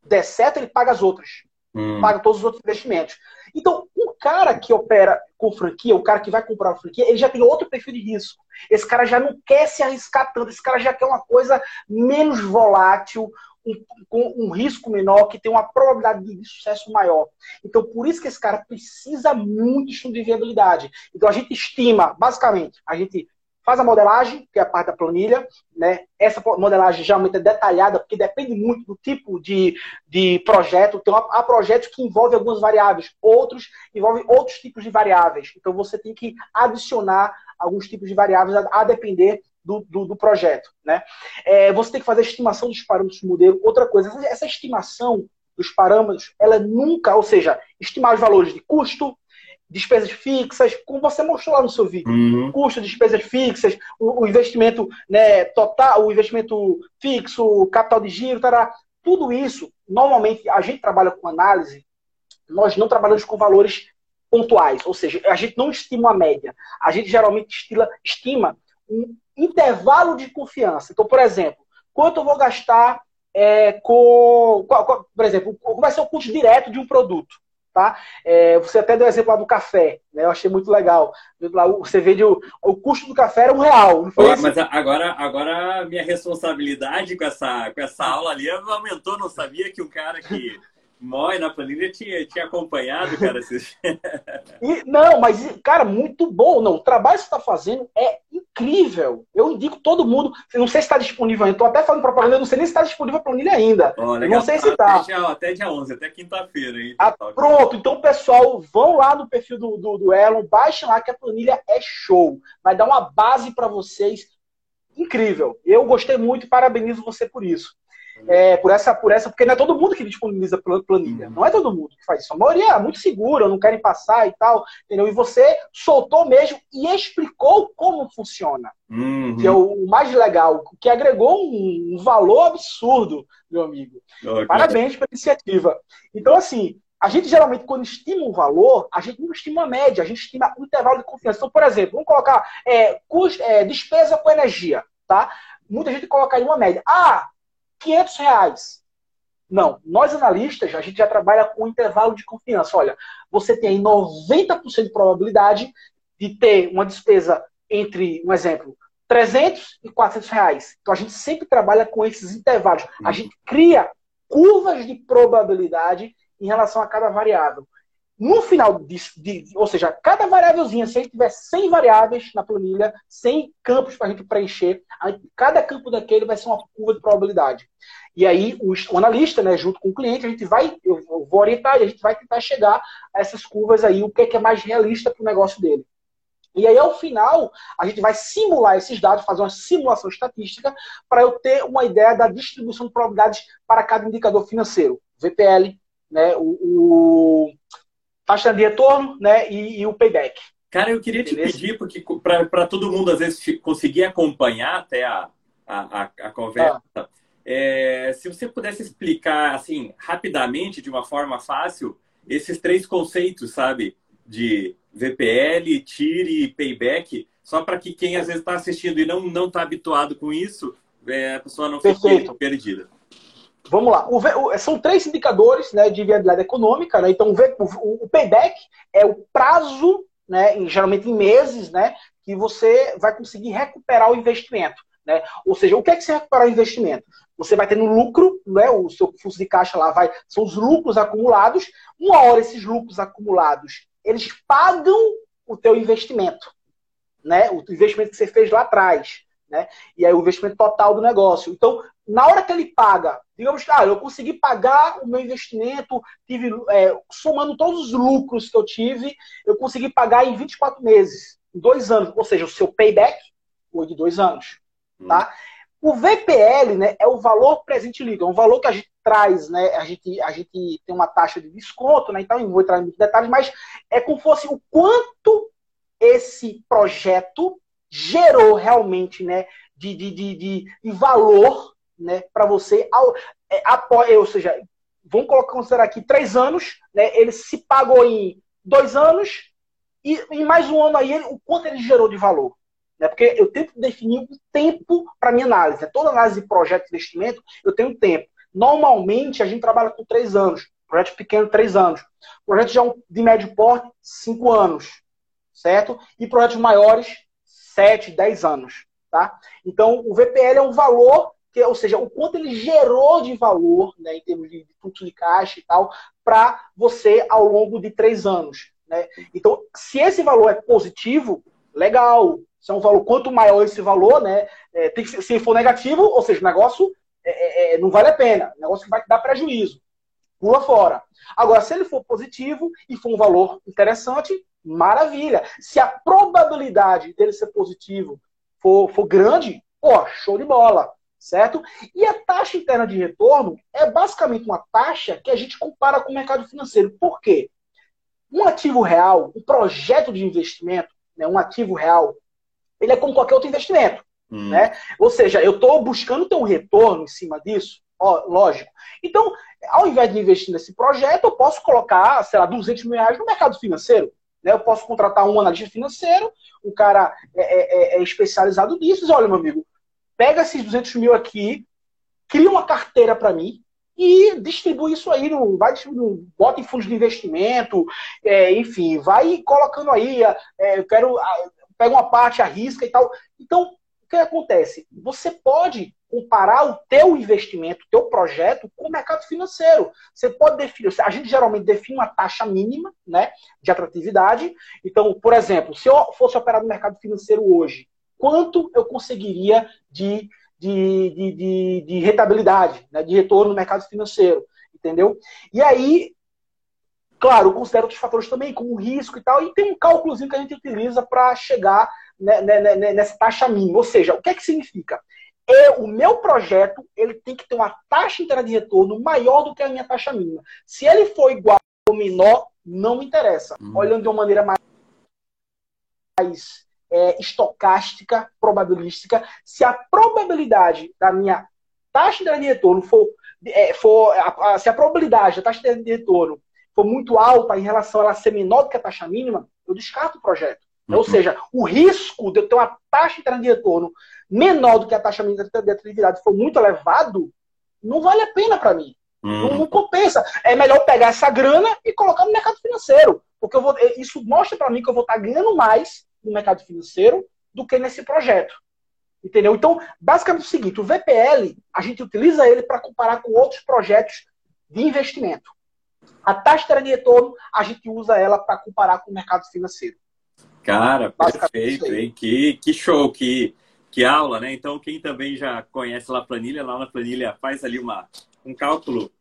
der certo, ele paga as outras. Hum. Paga todos os outros investimentos. Então, um cara que opera com franquia, o cara que vai comprar uma franquia, ele já tem outro perfil de risco. Esse cara já não quer se arriscar tanto, esse cara já quer uma coisa menos volátil, com um, um, risco menor, que tem uma probabilidade de sucesso maior. Então, por isso que esse cara precisa muito de estudo de viabilidade. Então, a gente estima, basicamente, a gente faz a modelagem, que é a parte da planilha, né? Essa modelagem geralmente é detalhada, porque depende muito do tipo de, de projeto. Então, há projetos que envolvem algumas variáveis, outros envolvem outros tipos de variáveis. Então, você tem que adicionar alguns tipos de variáveis a, a depender do, do, do, projeto, né? É, você tem que fazer a estimação dos parâmetros do modelo. Outra coisa, essa estimação dos parâmetros, ela nunca, ou seja, estimar os valores de custo, despesas fixas, como você mostrou lá no seu vídeo. Uhum. Custo, despesas fixas, o, o, investimento né, total, o investimento fixo, capital de giro, tará, tudo isso, normalmente, a gente trabalha com análise, nós não trabalhamos com valores pontuais, ou seja, a gente não estima a média. A gente geralmente estila, estima um intervalo de confiança. Então, por exemplo, quanto eu vou gastar é, com, com, por exemplo, qual vai ser o custo direto de um produto? Tá? É, você até deu o exemplo lá do café, né? Eu achei muito legal. Você vê o, o custo do café era um real. mas agora, agora minha responsabilidade com essa, com essa aula ali aumentou. Não sabia que o cara que Moi na planilha tinha, tinha acompanhado, cara. e, não, mas, cara, muito bom. Não, o trabalho que você está fazendo é incrível. Eu indico todo mundo. Não sei se está disponível ainda. Estou até falando propaganda, não sei nem se está disponível a planilha ainda. Oh, não sei se está. Até, até dia 11, até quinta-feira. Ah, pronto, então, pessoal, vão lá no perfil do, do, do Elon, baixem lá que a planilha é show. Vai dar uma base para vocês incrível. Eu gostei muito e parabenizo você por isso. É, por essa, por essa, porque não é todo mundo que disponibiliza planilha. Uhum. Não é todo mundo que faz isso. A maioria é muito segura, não querem passar e tal, entendeu? E você soltou mesmo e explicou como funciona. Uhum. Que é o mais legal, que agregou um, um valor absurdo, meu amigo. Okay. Parabéns pela iniciativa. Então, assim, a gente geralmente, quando estima um valor, a gente não estima a média, a gente estima o intervalo de confiança. Então, por exemplo, vamos colocar é, custo, é, despesa com energia, tá? Muita gente coloca aí uma média. Ah, 500 reais. Não, nós analistas, a gente já trabalha com intervalo de confiança. Olha, você tem 90% de probabilidade de ter uma despesa entre, um exemplo, 300 e 400 reais. Então a gente sempre trabalha com esses intervalos. A gente cria curvas de probabilidade em relação a cada variável. No final, de, de, ou seja, cada variávelzinha, se a gente tiver 100 variáveis na planilha, 100 campos para a gente preencher, cada campo daquele vai ser uma curva de probabilidade. E aí, o, o, analista, né, junto com o cliente, a gente vai, eu vou orientar e a gente vai tentar chegar a essas curvas aí, o que é, que é mais realista para o negócio dele. E aí, ao final, a gente vai simular esses dados, fazer uma simulação estatística, para eu ter uma ideia da distribuição de probabilidades para cada indicador financeiro. VPL, né, o, o taxa de retorno né, e, e o payback. Cara, eu queria te pedir, porque para todo mundo, às vezes, conseguir acompanhar até a, a, a conversa, ah. é, se você pudesse explicar, assim, rapidamente, de uma forma fácil, esses três conceitos, sabe? De VPL, TIR e payback, só para que quem às vezes está assistindo e não está habituado com isso, é, a pessoa não fique perdida. Vamos lá. O, o, são três indicadores né, de viabilidade econômica. Né? Então, o, o, payback é o prazo, né, em, geralmente em meses, né, que você vai conseguir recuperar o investimento. Né? Ou seja, o que é que você recuperar o investimento? Você vai ter no lucro, né, o seu fluxo de caixa lá vai, são os lucros acumulados. Uma hora esses lucros acumulados, eles pagam o teu investimento, né? O investimento que você fez lá atrás. Né? E aí o investimento total do negócio. Então, na hora que ele paga, digamos que ah, eu consegui pagar o meu investimento, tive, é, somando todos os lucros que eu tive, eu consegui pagar em 24 meses, em dois anos. Ou seja, o seu payback foi de dois anos. hum. tá? O VPL, né, é o valor presente líquido, é um valor que a gente traz, né, a gente, a gente tem uma taxa de desconto, né, então não vou entrar em muitos detalhes, mas é como fosse o quanto esse projeto gerou realmente, né, de, de, de, de, valor, né, para você, ao, é, apoia, ou seja, vamos colocar, considerar aqui três anos, né, ele se pagou em dois anos, e em mais um ano aí, ele, o quanto ele gerou de valor. Né? Porque eu tento definir um tempo para minha análise. Né? Toda análise de projeto de investimento, eu tenho tempo. Normalmente, a gente trabalha com três anos. Projeto pequeno, três anos. Projeto de médio porte, cinco anos. Certo? E projetos maiores, sete, dez anos. Tá? Então, o VPL é um valor, que, ou seja, o quanto ele gerou de valor, né, em termos de fluxo de caixa e tal, para você ao longo de três anos. Né? Então, se esse valor é positivo, legal. Se é um valor, quanto maior esse valor, né? É, tem que, se for negativo, ou seja, o negócio é, é, é não vale a pena. O negócio vai dar prejuízo. Pula fora. Agora, se ele for positivo e for um valor interessante, maravilha. Se a probabilidade dele ser positivo for, for grande, pô, show de bola certo? E a taxa interna de retorno é basicamente uma taxa que a gente compara com o mercado financeiro. Por quê? Um ativo real, um projeto de investimento, né, um ativo real, ele é como qualquer outro investimento. Hum. Né? Ou seja, eu estou buscando ter um retorno em cima disso, ó, lógico. Então, ao invés de investir nesse projeto, eu posso colocar, sei lá, 200 mil reais no mercado financeiro. Né? Eu posso contratar um analista financeiro, um cara é, é, é, é especializado nisso, diz, olha, meu amigo, pega esses 200 mil aqui, cria uma carteira para mim, e distribui isso aí, no, vai no, bota em fundos de investimento, é, enfim, vai colocando aí, é, eu quero, pega uma parte, arrisca e tal. Então, que acontece? Você pode comparar o teu investimento, o teu projeto com o mercado financeiro. Você pode definir, a gente geralmente define uma taxa mínima, né, de atratividade. Então, por exemplo, se eu fosse operar no mercado financeiro hoje, quanto eu conseguiria de de, de, de, de rentabilidade, né, de retorno no mercado financeiro, entendeu? E aí, claro, considero outros fatores também, como risco e tal, e tem um cálculozinho que a gente utiliza para chegar nessa taxa mínima. Ou seja, o que é que significa? É, o meu projeto ele tem que ter uma taxa interna de retorno maior do que a minha taxa mínima. Se ele for igual ou menor, não me interessa. Hum. Olhando de uma maneira mais é, estocástica, probabilística. Se a probabilidade da minha taxa de retorno for, é, for a, a, se a probabilidade da taxa de retorno for muito alta em relação a ela ser menor do que a taxa mínima, eu descarto o projeto. Uhum. Ou seja, o risco de eu ter uma taxa de retorno menor do que a taxa mínima de atividade for muito elevado, não vale a pena para mim. Uhum. Não, não, compensa. É melhor pegar essa grana e colocar no mercado financeiro. Porque eu vou, isso mostra para mim que eu vou estar ganhando mais no mercado financeiro do que nesse projeto. Entendeu? Então, basicamente é o seguinte: o VPL, a gente utiliza ele para comparar com outros projetos de investimento. A taxa de retorno, a gente usa ela para comparar com o mercado financeiro. Cara, perfeito, hein? Que, que show, que, que aula, né? Então, quem também já conhece lá a planilha, lá na planilha faz ali uma, um cálculo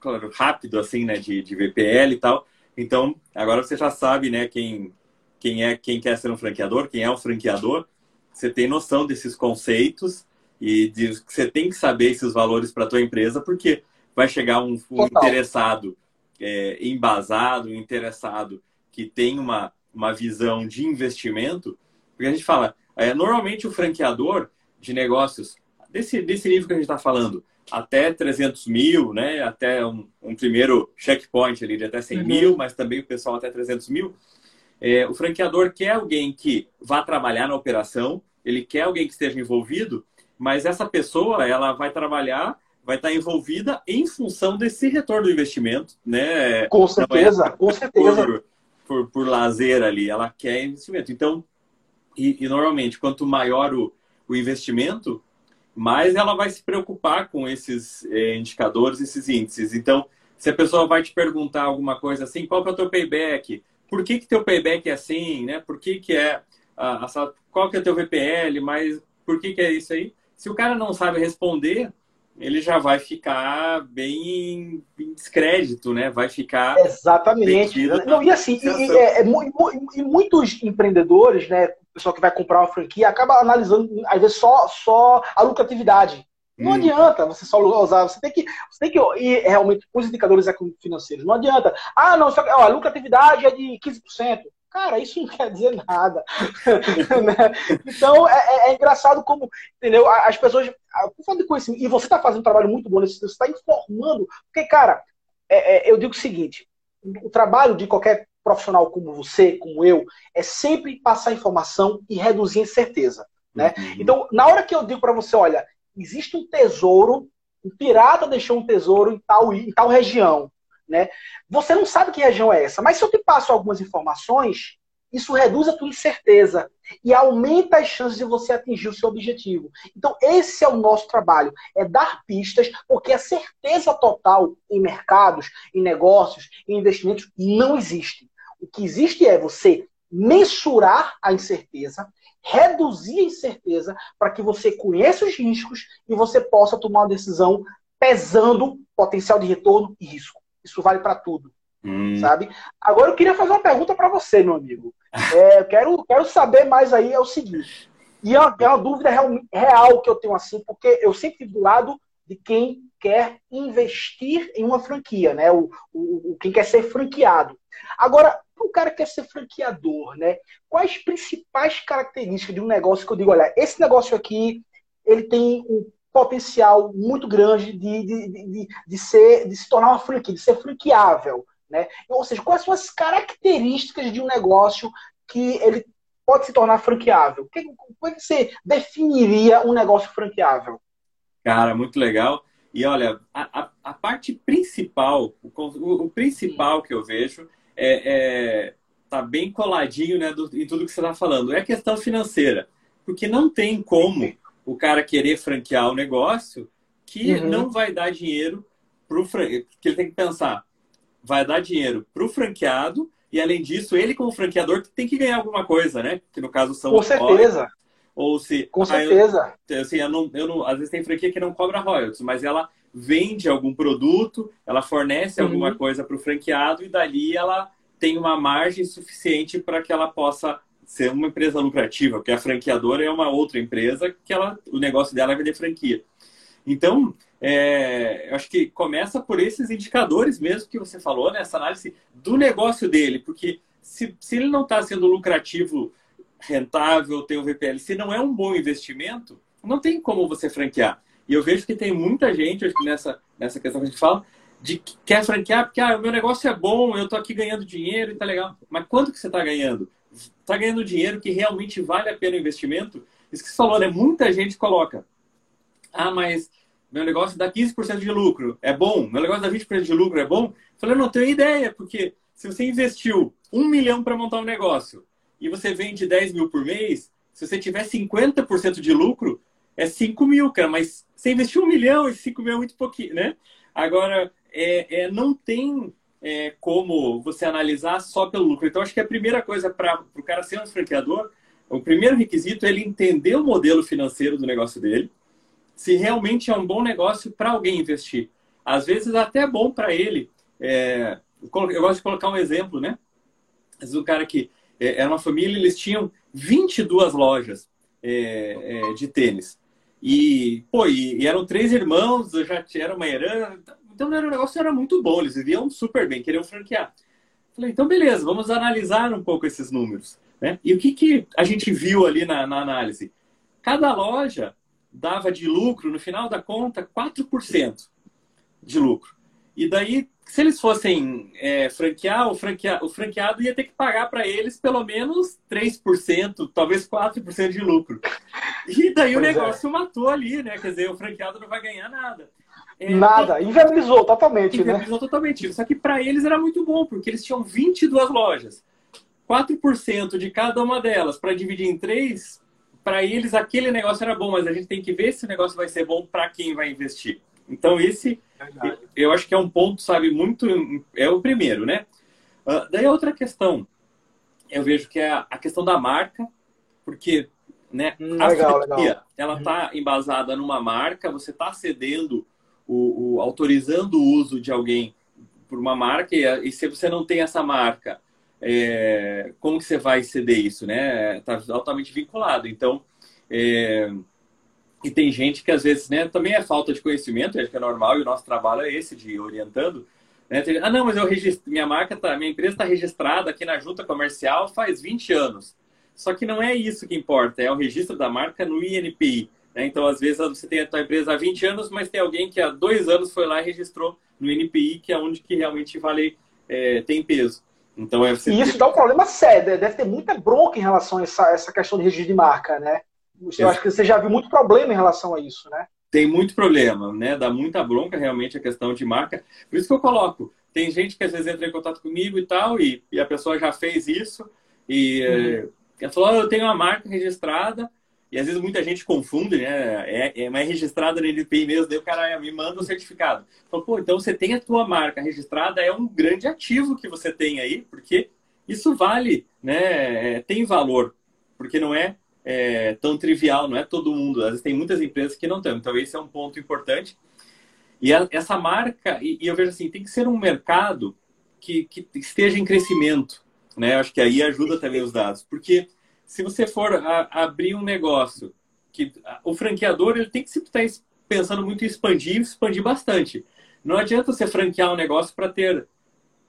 claro, rápido, assim, né, de, de VPL e tal. Então, agora você já sabe, né, quem, quem é quem quer ser um franqueador, quem é um franqueador, você tem noção desses conceitos e de, você tem que saber esses valores para a tua empresa, porque vai chegar um, um interessado é, embasado, um interessado que tem uma, uma visão de investimento, porque a gente fala, é, normalmente o franqueador de negócios, desse, desse nível que a gente está falando, até 300 mil, né? até um, um, primeiro checkpoint ali de até 100 uhum. mil, mas também o pessoal até 300 mil, é, o franqueador quer alguém que vá trabalhar na operação, ele quer alguém que esteja envolvido, mas essa pessoa ela vai trabalhar, vai estar envolvida em função desse retorno do investimento, né? Com certeza, é com certeza. Por, por, lazer ali, ela quer investimento. Então, e, e normalmente, quanto maior o, o investimento, mais ela vai se preocupar com esses é, indicadores, esses índices. Então, se a pessoa vai te perguntar alguma coisa assim, qual que é o teu payback? por que, que teu payback é assim, né? Por que, que é a, a, qual que é o teu VPL, mas por que, que é isso aí? Se o cara não sabe responder, ele já vai ficar bem em descrédito, né? Vai ficar. Exatamente. Não, e assim, e, e, é, é, e, muitos empreendedores, né? O pessoal que vai comprar uma franquia acaba analisando, às vezes, só, só a lucratividade. Não hum. adianta você só usar, você tem que, você tem que ir realmente os indicadores financeiros. Não adianta. Ah, não, só, ó, a lucratividade é de 15%. Cara, isso não quer dizer nada. né? Então, é, é, é, engraçado como, entendeu? As pessoas, por falta de conhecimento, e você está fazendo um trabalho muito bom nesse você está informando. Porque, cara, é, é, eu digo o seguinte: o trabalho de qualquer profissional como você, como eu, é sempre passar informação e reduzir incerteza. Né? Uhum. Então, na hora que eu digo para você, olha, existe um tesouro, um pirata deixou um tesouro em tal, em tal região. Né? Você não sabe que região é essa, mas se eu te passo algumas informações, isso reduz a tua incerteza e aumenta as chances de você atingir o seu objetivo. Então, esse é o nosso trabalho, é dar pistas, porque a certeza total em mercados, em negócios, em investimentos não existe. O que existe é você mensurar a incerteza, reduzir a incerteza para que você conheça os riscos e você possa tomar uma decisão pesando potencial de retorno e risco. Isso vale para tudo. Hum. Sabe? Agora eu queria fazer uma pergunta para você, meu amigo. É, eu quero, quero saber mais aí, é o seguinte. E é uma, é uma dúvida real, real, que eu tenho assim, porque eu sempre fico do lado de quem quer investir em uma franquia, né? O, o, o quem quer ser franqueado. Agora, o cara quer ser franqueador, né? Quais principais características de um negócio que eu digo, olha, esse negócio aqui, ele tem um potencial muito grande de, de, de, de, ser, de se tornar uma franquia, de ser franqueável. Né? Ou seja, quais são as características de um negócio que ele pode se tornar franqueável? Como é que você definiria um negócio franqueável? Cara, muito legal. E olha, a, a, a parte principal, o, o, o, principal que eu vejo é, é tá bem coladinho né, do, em tudo que você está falando. É a questão financeira. Porque não tem como o cara querer franquear o negócio que uhum. não vai dar dinheiro para o franqueado. Que ele tem que pensar, vai dar dinheiro para o franqueado e, além disso, ele como franqueador tem que ganhar alguma coisa, né? Que no caso são Com certeza. Ou se... Com certeza. Eu, assim, eu não, eu não, às vezes tem franquia que não cobra royalties, mas ela vende algum produto, ela fornece uhum. alguma coisa para o franqueado e dali ela tem uma margem suficiente para que ela possa ser uma empresa lucrativa, porque a franqueadora é uma outra empresa que ela, o negócio dela é vender franquia. Então, é, eu acho que começa por esses indicadores mesmo que você falou, né? essa análise do negócio dele, porque se, se ele não está sendo lucrativo, rentável, tem o VPL, se não é um bom investimento, não tem como você franquear. E eu vejo que tem muita gente nessa, nessa questão que a gente fala, de que quer franquear porque ah, o meu negócio é bom, eu estou aqui ganhando dinheiro e tá legal. Mas quanto que você está ganhando? Está ganhando dinheiro que realmente vale a pena o investimento, isso que você falou, né? Muita gente coloca, ah, mas meu negócio dá 15% de lucro, é bom? Meu negócio dá 20% de lucro, é bom? Eu falei, não tenho ideia, porque se você investiu um milhão para montar um negócio e você vende 10 mil por mês, se você tiver 50% de lucro, é 5 mil, cara, mas você investiu um milhão e 5 mil é muito pouquinho, né? Agora, é, é não tem é, como você analisar só pelo lucro. Então, acho que a primeira coisa para o cara ser um franqueador, o primeiro requisito é ele entender o modelo financeiro do negócio dele, se realmente é um bom negócio para alguém investir. Às vezes, até é bom para ele. É, eu gosto de colocar um exemplo, né? Às vezes, o cara que é, era uma família, eles tinham 22 lojas é, de tênis. E, pô, e, eram três irmãos, já era uma herança, então o negócio era muito bom, eles viviam super bem, queriam franquear. Falei, então beleza, vamos analisar um pouco esses números. Né? E o que, que a gente viu ali na, na análise? Cada loja dava de lucro, no final da conta, 4% de lucro. E daí, se eles fossem é, franquear, o, franquear, o franqueado ia ter que pagar para eles pelo menos 3%, talvez 4% de lucro. E daí pois o é. negócio é. matou ali, né? Quer dizer, o franqueado não vai ganhar nada. É, Nada, inviabilizou totalmente. Né? Inviabilizou né? totalmente. Só que para eles era muito bom, porque eles tinham 22 lojas. 4% de cada uma delas para dividir em três, para eles aquele negócio era bom, mas a gente tem que ver se o negócio vai ser bom para quem vai investir. Então, esse Verdade. eu acho que é um ponto, sabe, muito. É o primeiro, né? Uh, daí a outra questão, eu vejo que é a questão da marca, porque Né? Hum, a legal, franquia, legal. ela está uhum. embasada numa marca, você está cedendo, o, o, autorizando o uso de alguém por uma marca, e, e se você não tem essa marca, é, como que você vai ceder isso, né? Está altamente vinculado. Então, é, e tem gente que às vezes, né, também é falta de conhecimento, acho que é normal, e o nosso trabalho é esse, de orientando. Né? Ah, não, mas eu registro, minha marca, tá, minha empresa está registrada aqui na junta comercial faz 20 anos. Só que não é isso que importa, é o registro da marca no INPI. Né? Então, às vezes, você tem a tua empresa há 20 anos, mas tem alguém que há dois anos foi lá e registrou no INPI, que é onde que realmente vale, é, tem peso. Então, é você e isso dá um problema sério, né? deve ter muita bronca em relação a essa, essa questão de registro de marca, né? Eu acho que você já viu muito problema em relação a isso, né? Tem muito problema, né? Dá muita bronca realmente a questão de marca. Por isso que eu coloco. Tem gente que às vezes entra em contato comigo e tal, e, e a pessoa já fez isso, e uhum. ela falou, oh, eu tenho uma marca registrada, e às vezes muita gente confunde, né? É, é, é registrada no NPI mesmo, daí o cara me manda o um certificado. Falou, pô, então você tem a tua marca registrada, é um grande ativo que você tem aí, porque isso vale, né? É, tem valor, porque não é, é, tão trivial, não é todo mundo. Às vezes tem muitas empresas que não têm. Então esse é um ponto importante. E a, essa marca, e, e, eu vejo assim, tem que ser um mercado que, que esteja em crescimento, né? Acho que aí ajuda também os dados, porque se você for a, abrir um negócio, que o franqueador ele tem que estar pensando muito em expandir, expandir bastante. Não adianta você franquear um negócio para ter,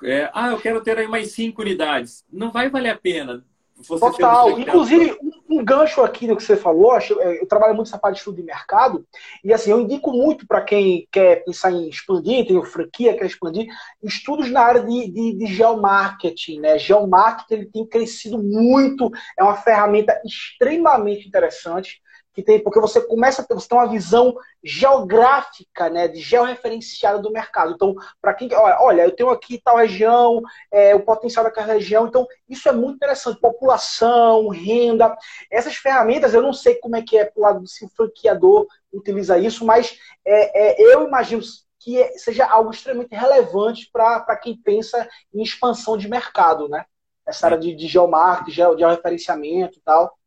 é, ah, eu quero ter aí mais cinco unidades. Não vai valer a pena. Total. Inclusive, um, um, gancho aqui no que você falou, eu, eu trabalho muito essa parte de estudo de mercado, e assim, eu indico muito para quem quer pensar em expandir, tem o franquia, quer expandir, estudos na área de, de, de geomarketing, né? Geomarketing ele tem crescido muito, é uma ferramenta extremamente interessante que tem, porque você começa a ter, você tem uma visão geográfica, né, de georreferenciada do mercado. Então, para quem, olha, eu tenho aqui tal região, é, o potencial daquela região, então isso é muito interessante. População, renda, essas ferramentas, eu não sei como é que é pro lado se o franqueador utiliza isso, mas é, é, eu imagino que seja algo extremamente relevante para quem pensa em expansão de mercado, né? Essa área de, de geomarketing, georreferenciamento e tal.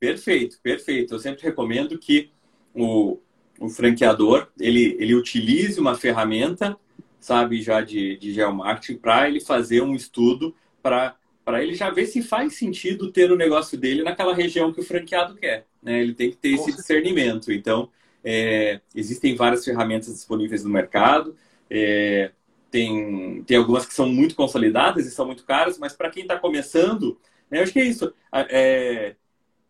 Perfeito, perfeito. Eu sempre recomendo que o, o franqueador ele, ele utilize uma ferramenta, sabe, já de, de geomarketing, para ele fazer um estudo para para ele já ver se faz sentido ter o negócio dele naquela região que o franqueado quer. Né? Ele tem que ter esse discernimento. Então, é, existem várias ferramentas disponíveis no mercado. É, tem, tem algumas que são muito consolidadas e são muito caras, mas para quem está começando, né, eu acho que é isso. É, é,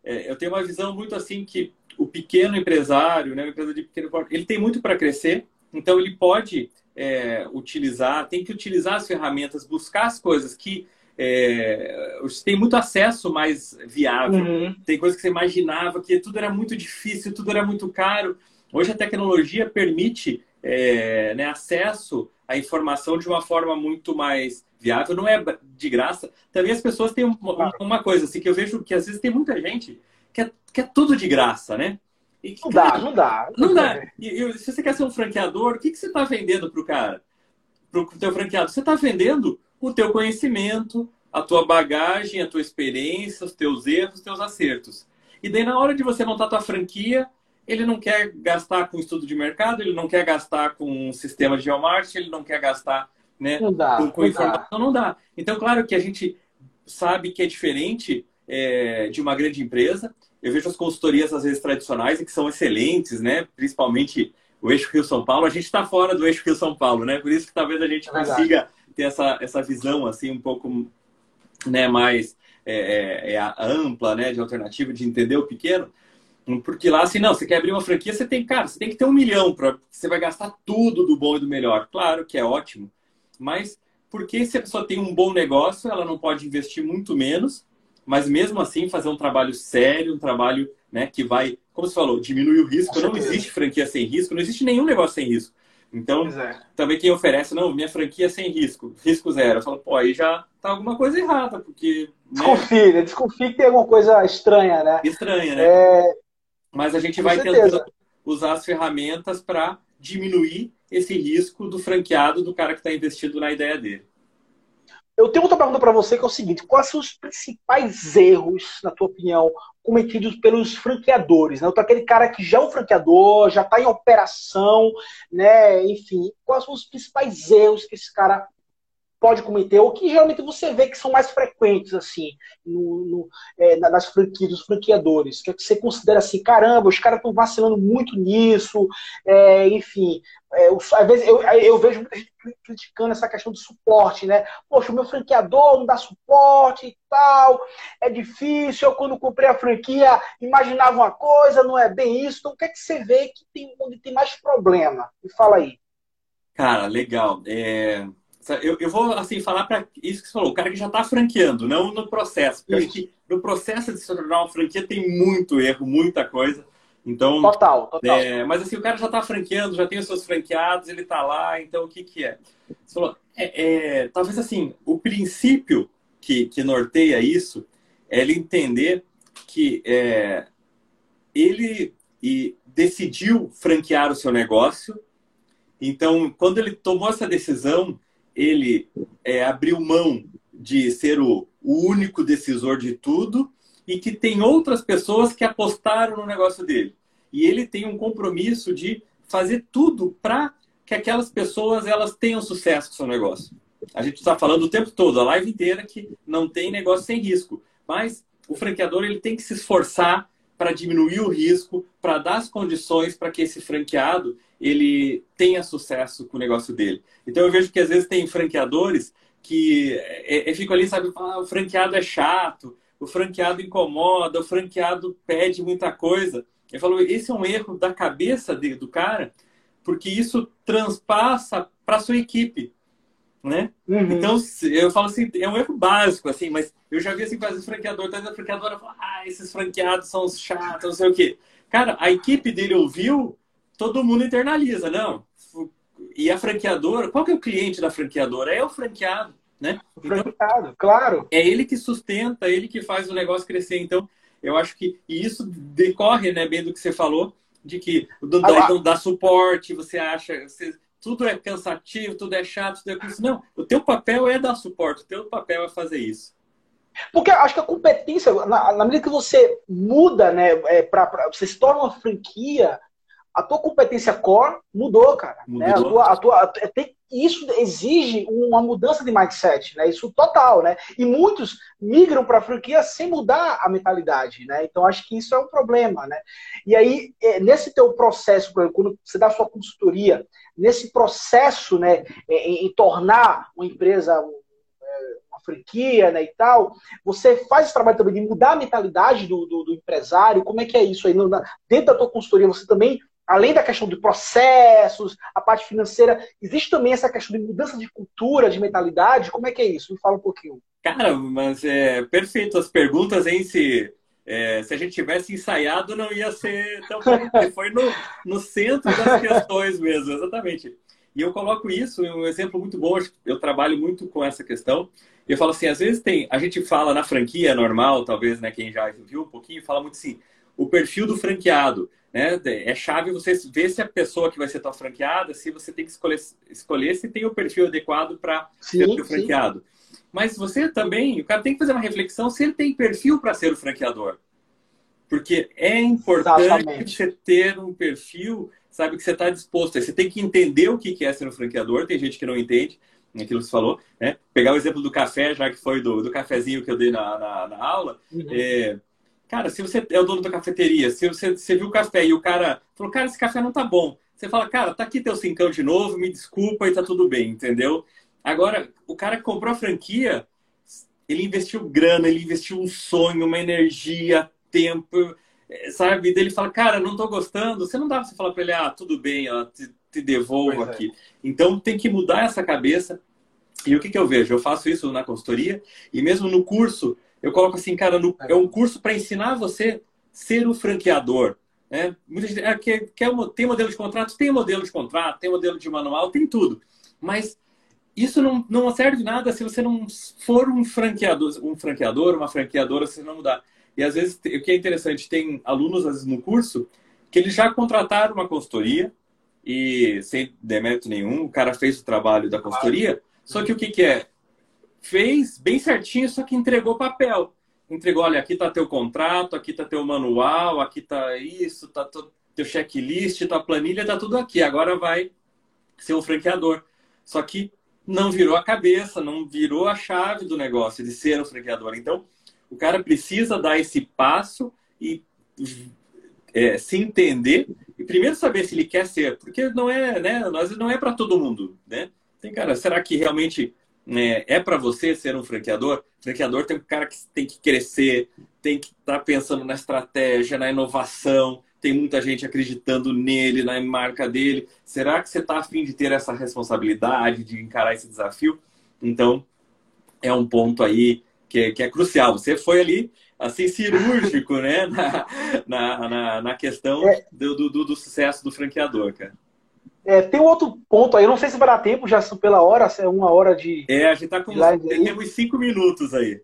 eu tenho uma visão muito assim que o pequeno empresário, né, o empresa de pequeno porte, ele tem muito para crescer, então ele pode é, utilizar, tem que utilizar as ferramentas, buscar as coisas que é, tem muito acesso mais viável. Uhum. Tem coisas que você imaginava que tudo era muito difícil, tudo era muito caro. Hoje a tecnologia permite é, né, acesso à informação de uma forma muito mais viável, não é de graça. Também as pessoas têm uma, uma coisa assim que eu vejo que às vezes tem muita gente que é, que é tudo de graça, né? E, não, cara, dá, não dá, não dá. E, e, se você quer ser um franqueador, o que, que você está vendendo para o cara? Para o teu franqueado? Você está vendendo o teu conhecimento, a tua bagagem, a tua experiência, os teus erros, os teus acertos. E daí, na hora de você montar a tua franquia, ele não quer gastar com estudo de mercado, ele não quer gastar com um sistema de geomarketing, ele não quer gastar né? Não dá, com, com não informação dá. não dá. Então, claro que a gente sabe que é diferente é, de uma grande empresa. Eu vejo as consultorias, às vezes, tradicionais, que são excelentes, né? Principalmente o eixo Rio-São Paulo. A gente está fora do eixo Rio-São Paulo, né? Por isso que talvez a gente é consiga ter essa, essa visão, assim, um pouco né, mais é, é, é ampla, né? De alternativa, de entender o pequeno. Porque lá, assim, não, você quer abrir uma franquia, você tem, cara, você tem que ter um milhão, para você vai gastar tudo do bom e do melhor. Claro que é ótimo, mas porque se a pessoa tem um bom negócio, ela não pode investir muito menos, mas mesmo assim fazer um trabalho sério, um trabalho né, que vai, como você falou, diminuir o risco. Não existe franquia sem risco, não existe nenhum negócio sem risco. Então, é. também quem oferece, não, minha franquia é sem risco, risco zero. Eu falo, pô, aí já tá alguma coisa errada, porque. Né? Desconfie, né? Desconfie que tem alguma coisa estranha, né? Estranha, né? É... Mas a gente Com vai certeza. tentando usar as ferramentas para diminuir esse risco do franqueado do cara que está investido na ideia dele. Eu tenho outra pergunta para você que é o seguinte: quais são os principais erros, na tua opinião, cometidos pelos franqueadores, né? Aquele cara que já é um franqueador, já está em operação, né? Enfim, quais são os principais erros que esse cara pode cometer, ou que geralmente você vê que são mais frequentes, assim, no, no, é, nas franquias, dos franqueadores, que, é que você considera assim, caramba, os caras estão vacilando muito nisso, é, enfim, é, eu, às vezes eu, eu vejo muita gente criticando essa questão do suporte, né? Poxa, o meu franqueador não dá suporte e tal, é difícil, eu quando comprei a franquia imaginava uma coisa, não é bem isso, então o que é que você vê que tem, onde tem mais problema? Me fala aí. Cara, legal. É eu, eu vou assim falar para isso que você falou, o cara que já está franqueando, não no processo. Porque acho que no processo de se tornar uma franquia tem muito erro, muita coisa. Então, total, total. É, mas assim, o cara já está franqueando, já tem os seus franqueados, ele está lá, então o que, que é? Você falou, é, é, talvez assim, o princípio que, que norteia isso é ele entender que é, ele e decidiu franquear o seu negócio. Então, quando ele tomou essa decisão, ele é, abriu mão de ser o, o único decisor de tudo e que tem outras pessoas que apostaram no negócio dele. E ele tem um compromisso de fazer tudo para que aquelas pessoas elas tenham sucesso com o seu negócio. A gente está falando o tempo todo, a live inteira, que não tem negócio sem risco. Mas o franqueador ele tem que se esforçar para diminuir o risco, para dar as condições para que esse franqueado ele tenha sucesso com o negócio dele. Então eu vejo que às vezes tem franqueadores que é, é, ficam ali, sabe, ah, o franqueado é chato, o franqueado incomoda, o franqueado pede muita coisa. Eu falo, esse é um erro da cabeça de, do cara, porque isso transpassa para sua equipe, né? Uhum. Então eu falo assim, é um erro básico, assim, mas eu já vi assim quase franqueador, tá a franqueadora fala, ah, esses franqueados são chatos, não sei o quê. Cara, a equipe dele ouviu, todo mundo internaliza, não. E a franqueadora, qual que é o cliente da franqueadora? É o franqueado, né? O franqueado, então, claro. É ele que sustenta, ele que faz o negócio crescer. Então, eu acho que e isso decorre, né, bem do que você falou, de que não dá, não dá suporte, você acha, você, tudo é cansativo, tudo é chato, tudo é isso. Não, o teu papel é dar suporte, o teu papel é fazer isso. Porque acho que a competência, na, na medida que você muda, né, é, pra, pra, você se torna uma franquia, a tua competência core mudou, cara. Mudou. Né? A tua, a tua, tem, isso exige uma mudança de mindset, né? Isso total, né? E muitos migram para a franquia sem mudar a mentalidade, né? Então acho que isso é um problema, né? E aí é, nesse teu processo, quando você dá sua consultoria, nesse processo, né, em, em tornar uma empresa franquia, né, e tal, você faz esse trabalho também de mudar a mentalidade do, do, do empresário, como é que é isso aí? dentro da tua consultoria, você também, além da questão de processos, a parte financeira, existe também essa questão de mudança de cultura, de mentalidade, como é que é isso? Me fala um pouquinho. Cara, mas é perfeito as perguntas, hein, se... É, se a gente tivesse ensaiado, não ia ser tão. Foi no, no centro das questões mesmo, exatamente. E eu coloco isso, um exemplo muito bom, eu trabalho muito com essa questão. Eu falo assim, às vezes tem, a gente fala na franquia normal, talvez, né, quem já viu um pouquinho, fala muito assim, o perfil do franqueado, né? É chave você ver se a pessoa que vai ser tua franqueada, se você tem que escolher, escolher se tem o perfil adequado para ser o franqueado. Mas você também, o cara tem que fazer uma reflexão se ele tem perfil para ser o franqueador. Porque é importante Exatamente. você ter um perfil, sabe, que você está disposto. Você tem que entender o que é ser um franqueador, tem gente que não entende aquilo que você falou, né? Pegar o exemplo do café, já que foi do, do cafezinho que eu dei na, na, na aula. Uhum. É, cara, se você é o dono da cafeteria, se você, você viu o café e o cara falou, cara, esse café não tá bom. Você fala, cara, tá aqui teu cincão de novo, me desculpa e tá tudo bem, entendeu? Agora, o cara que comprou a franquia, ele investiu grana, ele investiu um sonho, uma energia, tempo, é, sabe? Ele fala, cara, não tô gostando. Você não dá pra você falar pra ele, ah, tudo bem, ó, te, te devolvo pois é. aqui. É. Então tem que mudar essa cabeça. E o que, que eu vejo? Eu faço isso na consultoria e mesmo no curso, eu coloco assim, cara, no, é um curso para ensinar você ser o franqueador. Né? Muita gente é, quer, quer, tem modelo de contrato? Tem modelo de contrato, tem modelo de manual, tem tudo. Mas isso não, não serve nada se você não for um franqueador, um franqueador, uma franqueadora, se não mudar. E às vezes, o que é interessante, tem alunos, às vezes, no curso, que eles já contrataram uma consultoria, e sem demérito nenhum, o cara fez o trabalho da consultoria, só que o que, que é? Fez bem certinho, só que entregou papel. entregou, olha, aqui está teu contrato, aqui está teu manual, aqui está isso, está teu checklist, tua planilha, está tudo aqui. Agora vai ser um franqueador. Só que não virou a cabeça, não virou a chave do negócio de ser um franqueador. Então, o cara precisa dar esse passo e é, se entender e primeiro saber se ele quer ser, porque não é, né? Nós não é para todo mundo, né? Tem cara, será que realmente é, é para você ser um franqueador? Franqueador tem um cara que tem que crescer, tem que estar tá pensando na estratégia, na inovação, tem muita gente acreditando nele, na marca dele. Será que você está afim de ter essa responsabilidade, de encarar esse desafio? Então, é um ponto aí que, que é crucial. Você foi ali, assim, cirúrgico, né? Na, na, na, na questão é. do, do, do, sucesso do franqueador, cara. É, tem um outro ponto aí, eu não sei se vai dar tempo, já pela hora, se é uma hora de. É, a gente tá com. Temos cinco minutos aí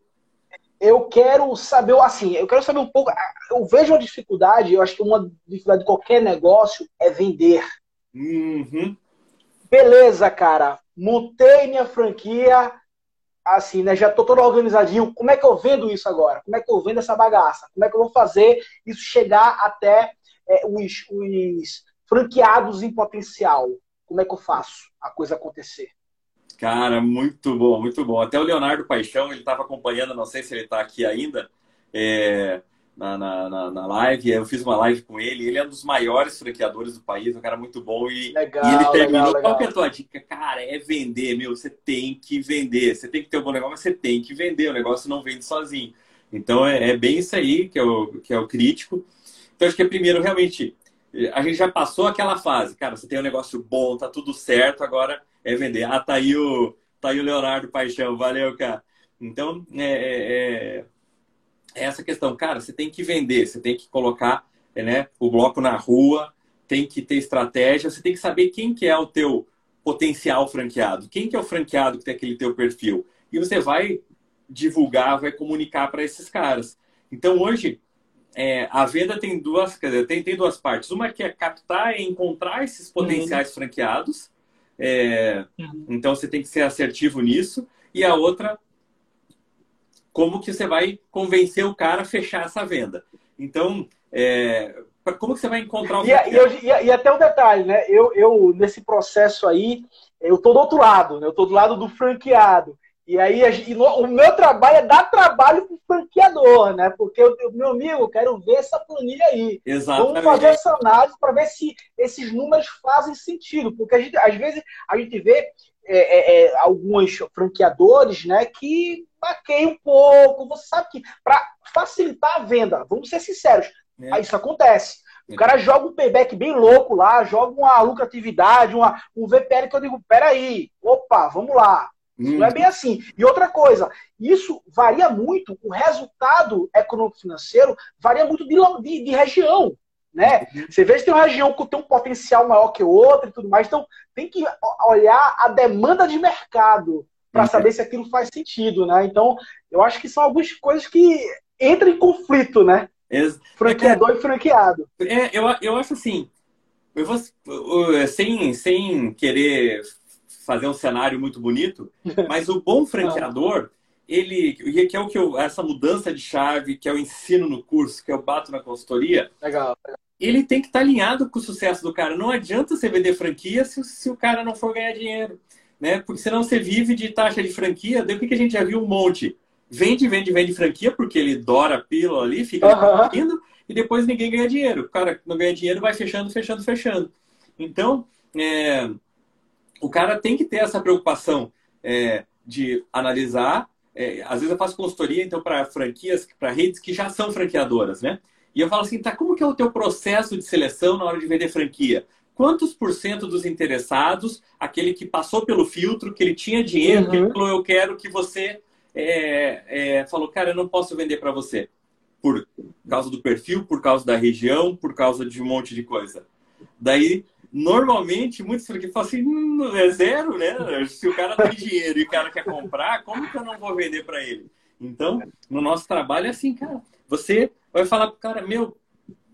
eu quero saber, assim, eu quero saber um pouco. Eu vejo uma dificuldade, eu acho que uma dificuldade de qualquer negócio é vender. Uhum. Beleza, cara. Montei minha franquia, assim, né? Já tô todo organizadinho. Como é que eu vendo isso agora? Como é que eu vendo essa bagaça? Como é que eu vou fazer isso chegar até é, os, os franqueados em potencial? Como é que eu faço a coisa acontecer? Cara, muito bom, muito bom. Até o Leonardo Paixão, ele estava acompanhando, não sei se ele está aqui ainda, é, na, na, na, live. Eu fiz uma live com ele. Ele é um dos maiores franqueadores do país, um cara muito bom. E, legal, e ele terminou. Legal, Qual que é a tua dica? Cara, é vender, meu. Você tem que vender. Você tem que ter um bom negócio, mas você tem que vender. O negócio não vende sozinho. Então é, é bem isso aí que é, o, que é o crítico. Então acho que é primeiro, realmente, a gente já passou aquela fase. Cara, você tem um negócio bom, tá tudo certo, agora é vender. Ah, tá aí o, tá aí o Leonardo Paixão, valeu, cara. Então, é, é, é, é essa questão. Cara, você tem que vender, você tem que colocar né, o bloco na rua, tem que ter estratégia, você tem que saber quem que é o teu potencial franqueado, quem que é o franqueado que tem aquele teu perfil. E você vai divulgar, vai comunicar para esses caras. Então, hoje, é, a venda tem duas, quer dizer, tem, tem duas partes. Uma que é captar e encontrar esses potenciais uhum. franqueados, é, uhum. Então você tem que ser assertivo nisso. E a outra, como que você vai convencer o cara a fechar essa venda. Então, é, como que você vai encontrar o e, e, e, e, até um detalhe, né? Eu, eu, nesse processo aí, eu tô do outro lado, né? Eu tô do lado do franqueado. E aí, e no, o meu trabalho é dar trabalho para o franqueador, né? Porque eu, meu amigo, eu quero ver essa planilha aí. Exatamente. Vamos fazer essa análise para ver se esses números fazem sentido. Porque a gente, às vezes a gente vê é, é, é alguns franqueadores né, que maqueiam um pouco. Você sabe que para facilitar a venda, vamos ser sinceros, é. isso acontece. O cara joga um payback bem louco lá, joga uma lucratividade, uma, um VPL que eu digo, peraí, opa, vamos lá, Hum. Não é bem assim. E outra coisa, isso varia muito, o resultado econômico-financeiro varia muito de, de, de, região. Né? Uhum. Você vê que tem uma região que tem um potencial maior que outra e tudo mais. Então, tem que olhar a demanda de mercado para uhum. saber se aquilo faz sentido. Né? Então, eu acho que são algumas coisas que entram em conflito, né? Ex Franqueador é, e franqueado. É, eu, eu acho assim, eu vou, sem, sem querer fazer um cenário muito bonito, mas o bom franqueador, ele, que é o que eu, essa mudança de chave, que é o ensino no curso, que eu bato na consultoria, legal, ele tem que estar tá alinhado com o sucesso do cara. Não adianta você vender franquia se, se o cara não for ganhar dinheiro, né? Porque senão você vive de taxa de franquia, daí o que, que a gente já viu um monte? Vende, vende, vende franquia, porque ele dora a pílula ali, fica uhum. indo, e depois ninguém ganha dinheiro. O cara não ganha dinheiro, vai fechando, fechando, fechando. Então, é, o cara tem que ter essa preocupação é, de analisar. É, às vezes eu faço consultoria, então, para franquias, para redes que já são franqueadoras, né? E eu falo assim, tá, como que é o teu processo de seleção na hora de vender franquia? Quantos por cento dos interessados, aquele que passou pelo filtro, que ele tinha dinheiro, uhum. que ele falou, eu quero que você é, é, falou, cara, eu não posso vender para você. Por causa do perfil, por causa da região, por causa de um monte de coisa. Daí normalmente muitos franquias falam assim, hum, é zero, né? Se o cara tem dinheiro e o cara quer comprar, como que eu não vou vender para ele? Então, no nosso trabalho é assim, cara. Você vai falar pro cara, meu,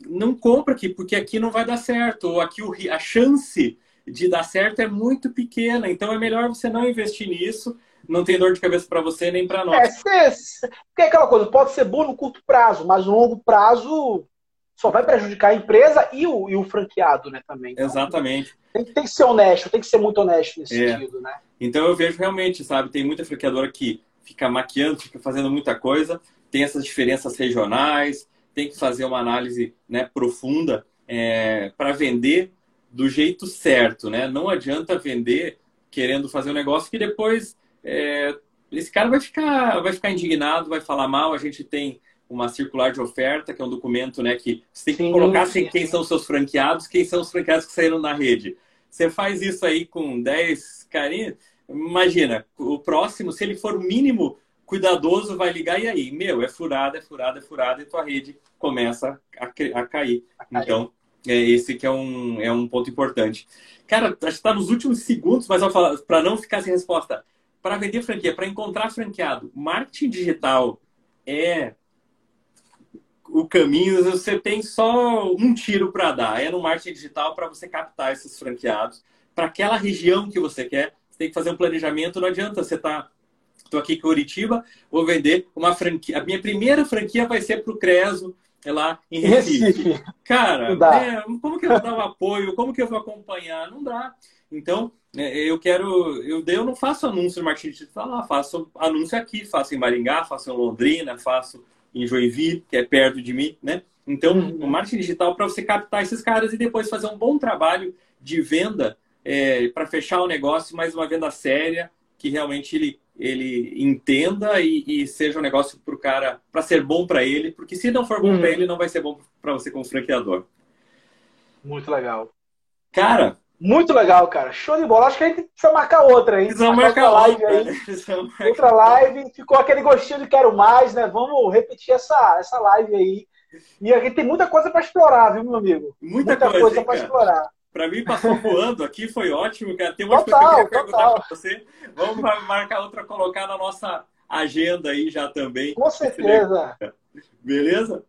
não compra aqui, porque aqui não vai dar certo, ou aqui a chance de dar certo é muito pequena. Então é melhor você não investir nisso. Não tem dor de cabeça para você nem para nós. É, se, porque é aquela coisa, pode ser bom no curto prazo, mas no longo prazo só vai prejudicar a empresa e o, e o franqueado, né, também. Então, Exatamente. Tem, tem, que ser honesto, tem que ser muito honesto nesse é. sentido, né? Então eu vejo realmente, sabe, tem muita franqueadora que fica maquiando, fica fazendo muita coisa, tem essas diferenças regionais, tem que fazer uma análise né, profunda é, para vender do jeito certo, né? Não adianta vender querendo fazer um negócio que depois é, esse cara vai ficar, vai ficar indignado, vai falar mal. A gente tem uma circular de oferta, que é um documento né, que você tem que sim, colocar sim. quem são os seus franqueados, quem são os franqueados que saíram na rede. Você faz isso aí com 10 carinhas, imagina, o próximo, se ele for o mínimo cuidadoso, vai ligar e aí, meu, é furada, é furada, é furada, e tua rede começa a, a cair. Então, é esse que é um, é um ponto importante. Cara, acho que está nos últimos segundos, mas para não ficar sem resposta. Para vender franquia, para encontrar franqueado, marketing digital é o caminho, você tem só um tiro para dar. É no marketing digital para você captar esses franqueados para aquela região que você quer. Você tem que fazer um planejamento. Não adianta você estar. Tá, Estou aqui em Curitiba, vou vender uma franquia. A minha primeira franquia vai ser para o Creso, é lá em Recife. Recife. Cara, é, como que eu vou dar um apoio? Como que eu vou acompanhar? Não dá. Então, é, eu quero. Eu, eu não faço anúncio no marketing digital lá, faço anúncio aqui, faço em Maringá, faço em Londrina, faço em Joinville, que é perto de mim, né? Então, uhum. o marketing digital para você captar esses caras e depois fazer um bom trabalho de venda é, para fechar o negócio, mais uma venda séria, que realmente ele, ele entenda e, e seja um negócio para o cara, para ser bom para ele, porque se não for bom uhum. para ele, não vai ser bom para você como franqueador. Muito legal. Cara, muito legal, cara. Show de bola. Acho que a gente precisa marcar outra, hein? Marcar outra live aí. Outra live. Ficou aquele gostinho de quero mais, né? Vamos repetir essa, essa live aí. E a gente tem muita coisa para explorar, viu, meu amigo? Muita, muita coisa, coisa para explorar. Para mim, passou voando aqui, foi ótimo, cara. Tem uma total, coisa que eu queria perguntar para você. Vamos marcar outra, colocar na nossa agenda aí já também. Com certeza. Beleza?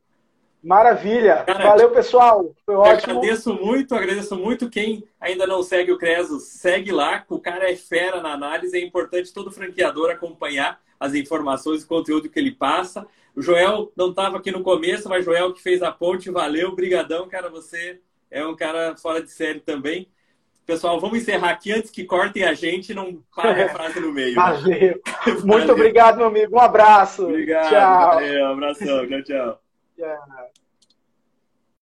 Maravilha. Cara, Valeu, pessoal. Foi ótimo. Agradeço muito, agradeço muito. Quem ainda não segue o Creso, segue lá. O cara é fera na análise. É importante todo franqueador acompanhar as informações, o conteúdo que ele passa. O Joel não estava aqui no começo, mas Joel que fez a ponte, valeu, brigadão, cara. Você é um cara fora de série também. Pessoal, vamos encerrar aqui antes que cortem a gente e não parem a frase no meio. Valeu. Muito obrigado, meu amigo. Um abraço. Obrigado. Tchau. Valeu, um abração. Tchau, tchau. Yeah.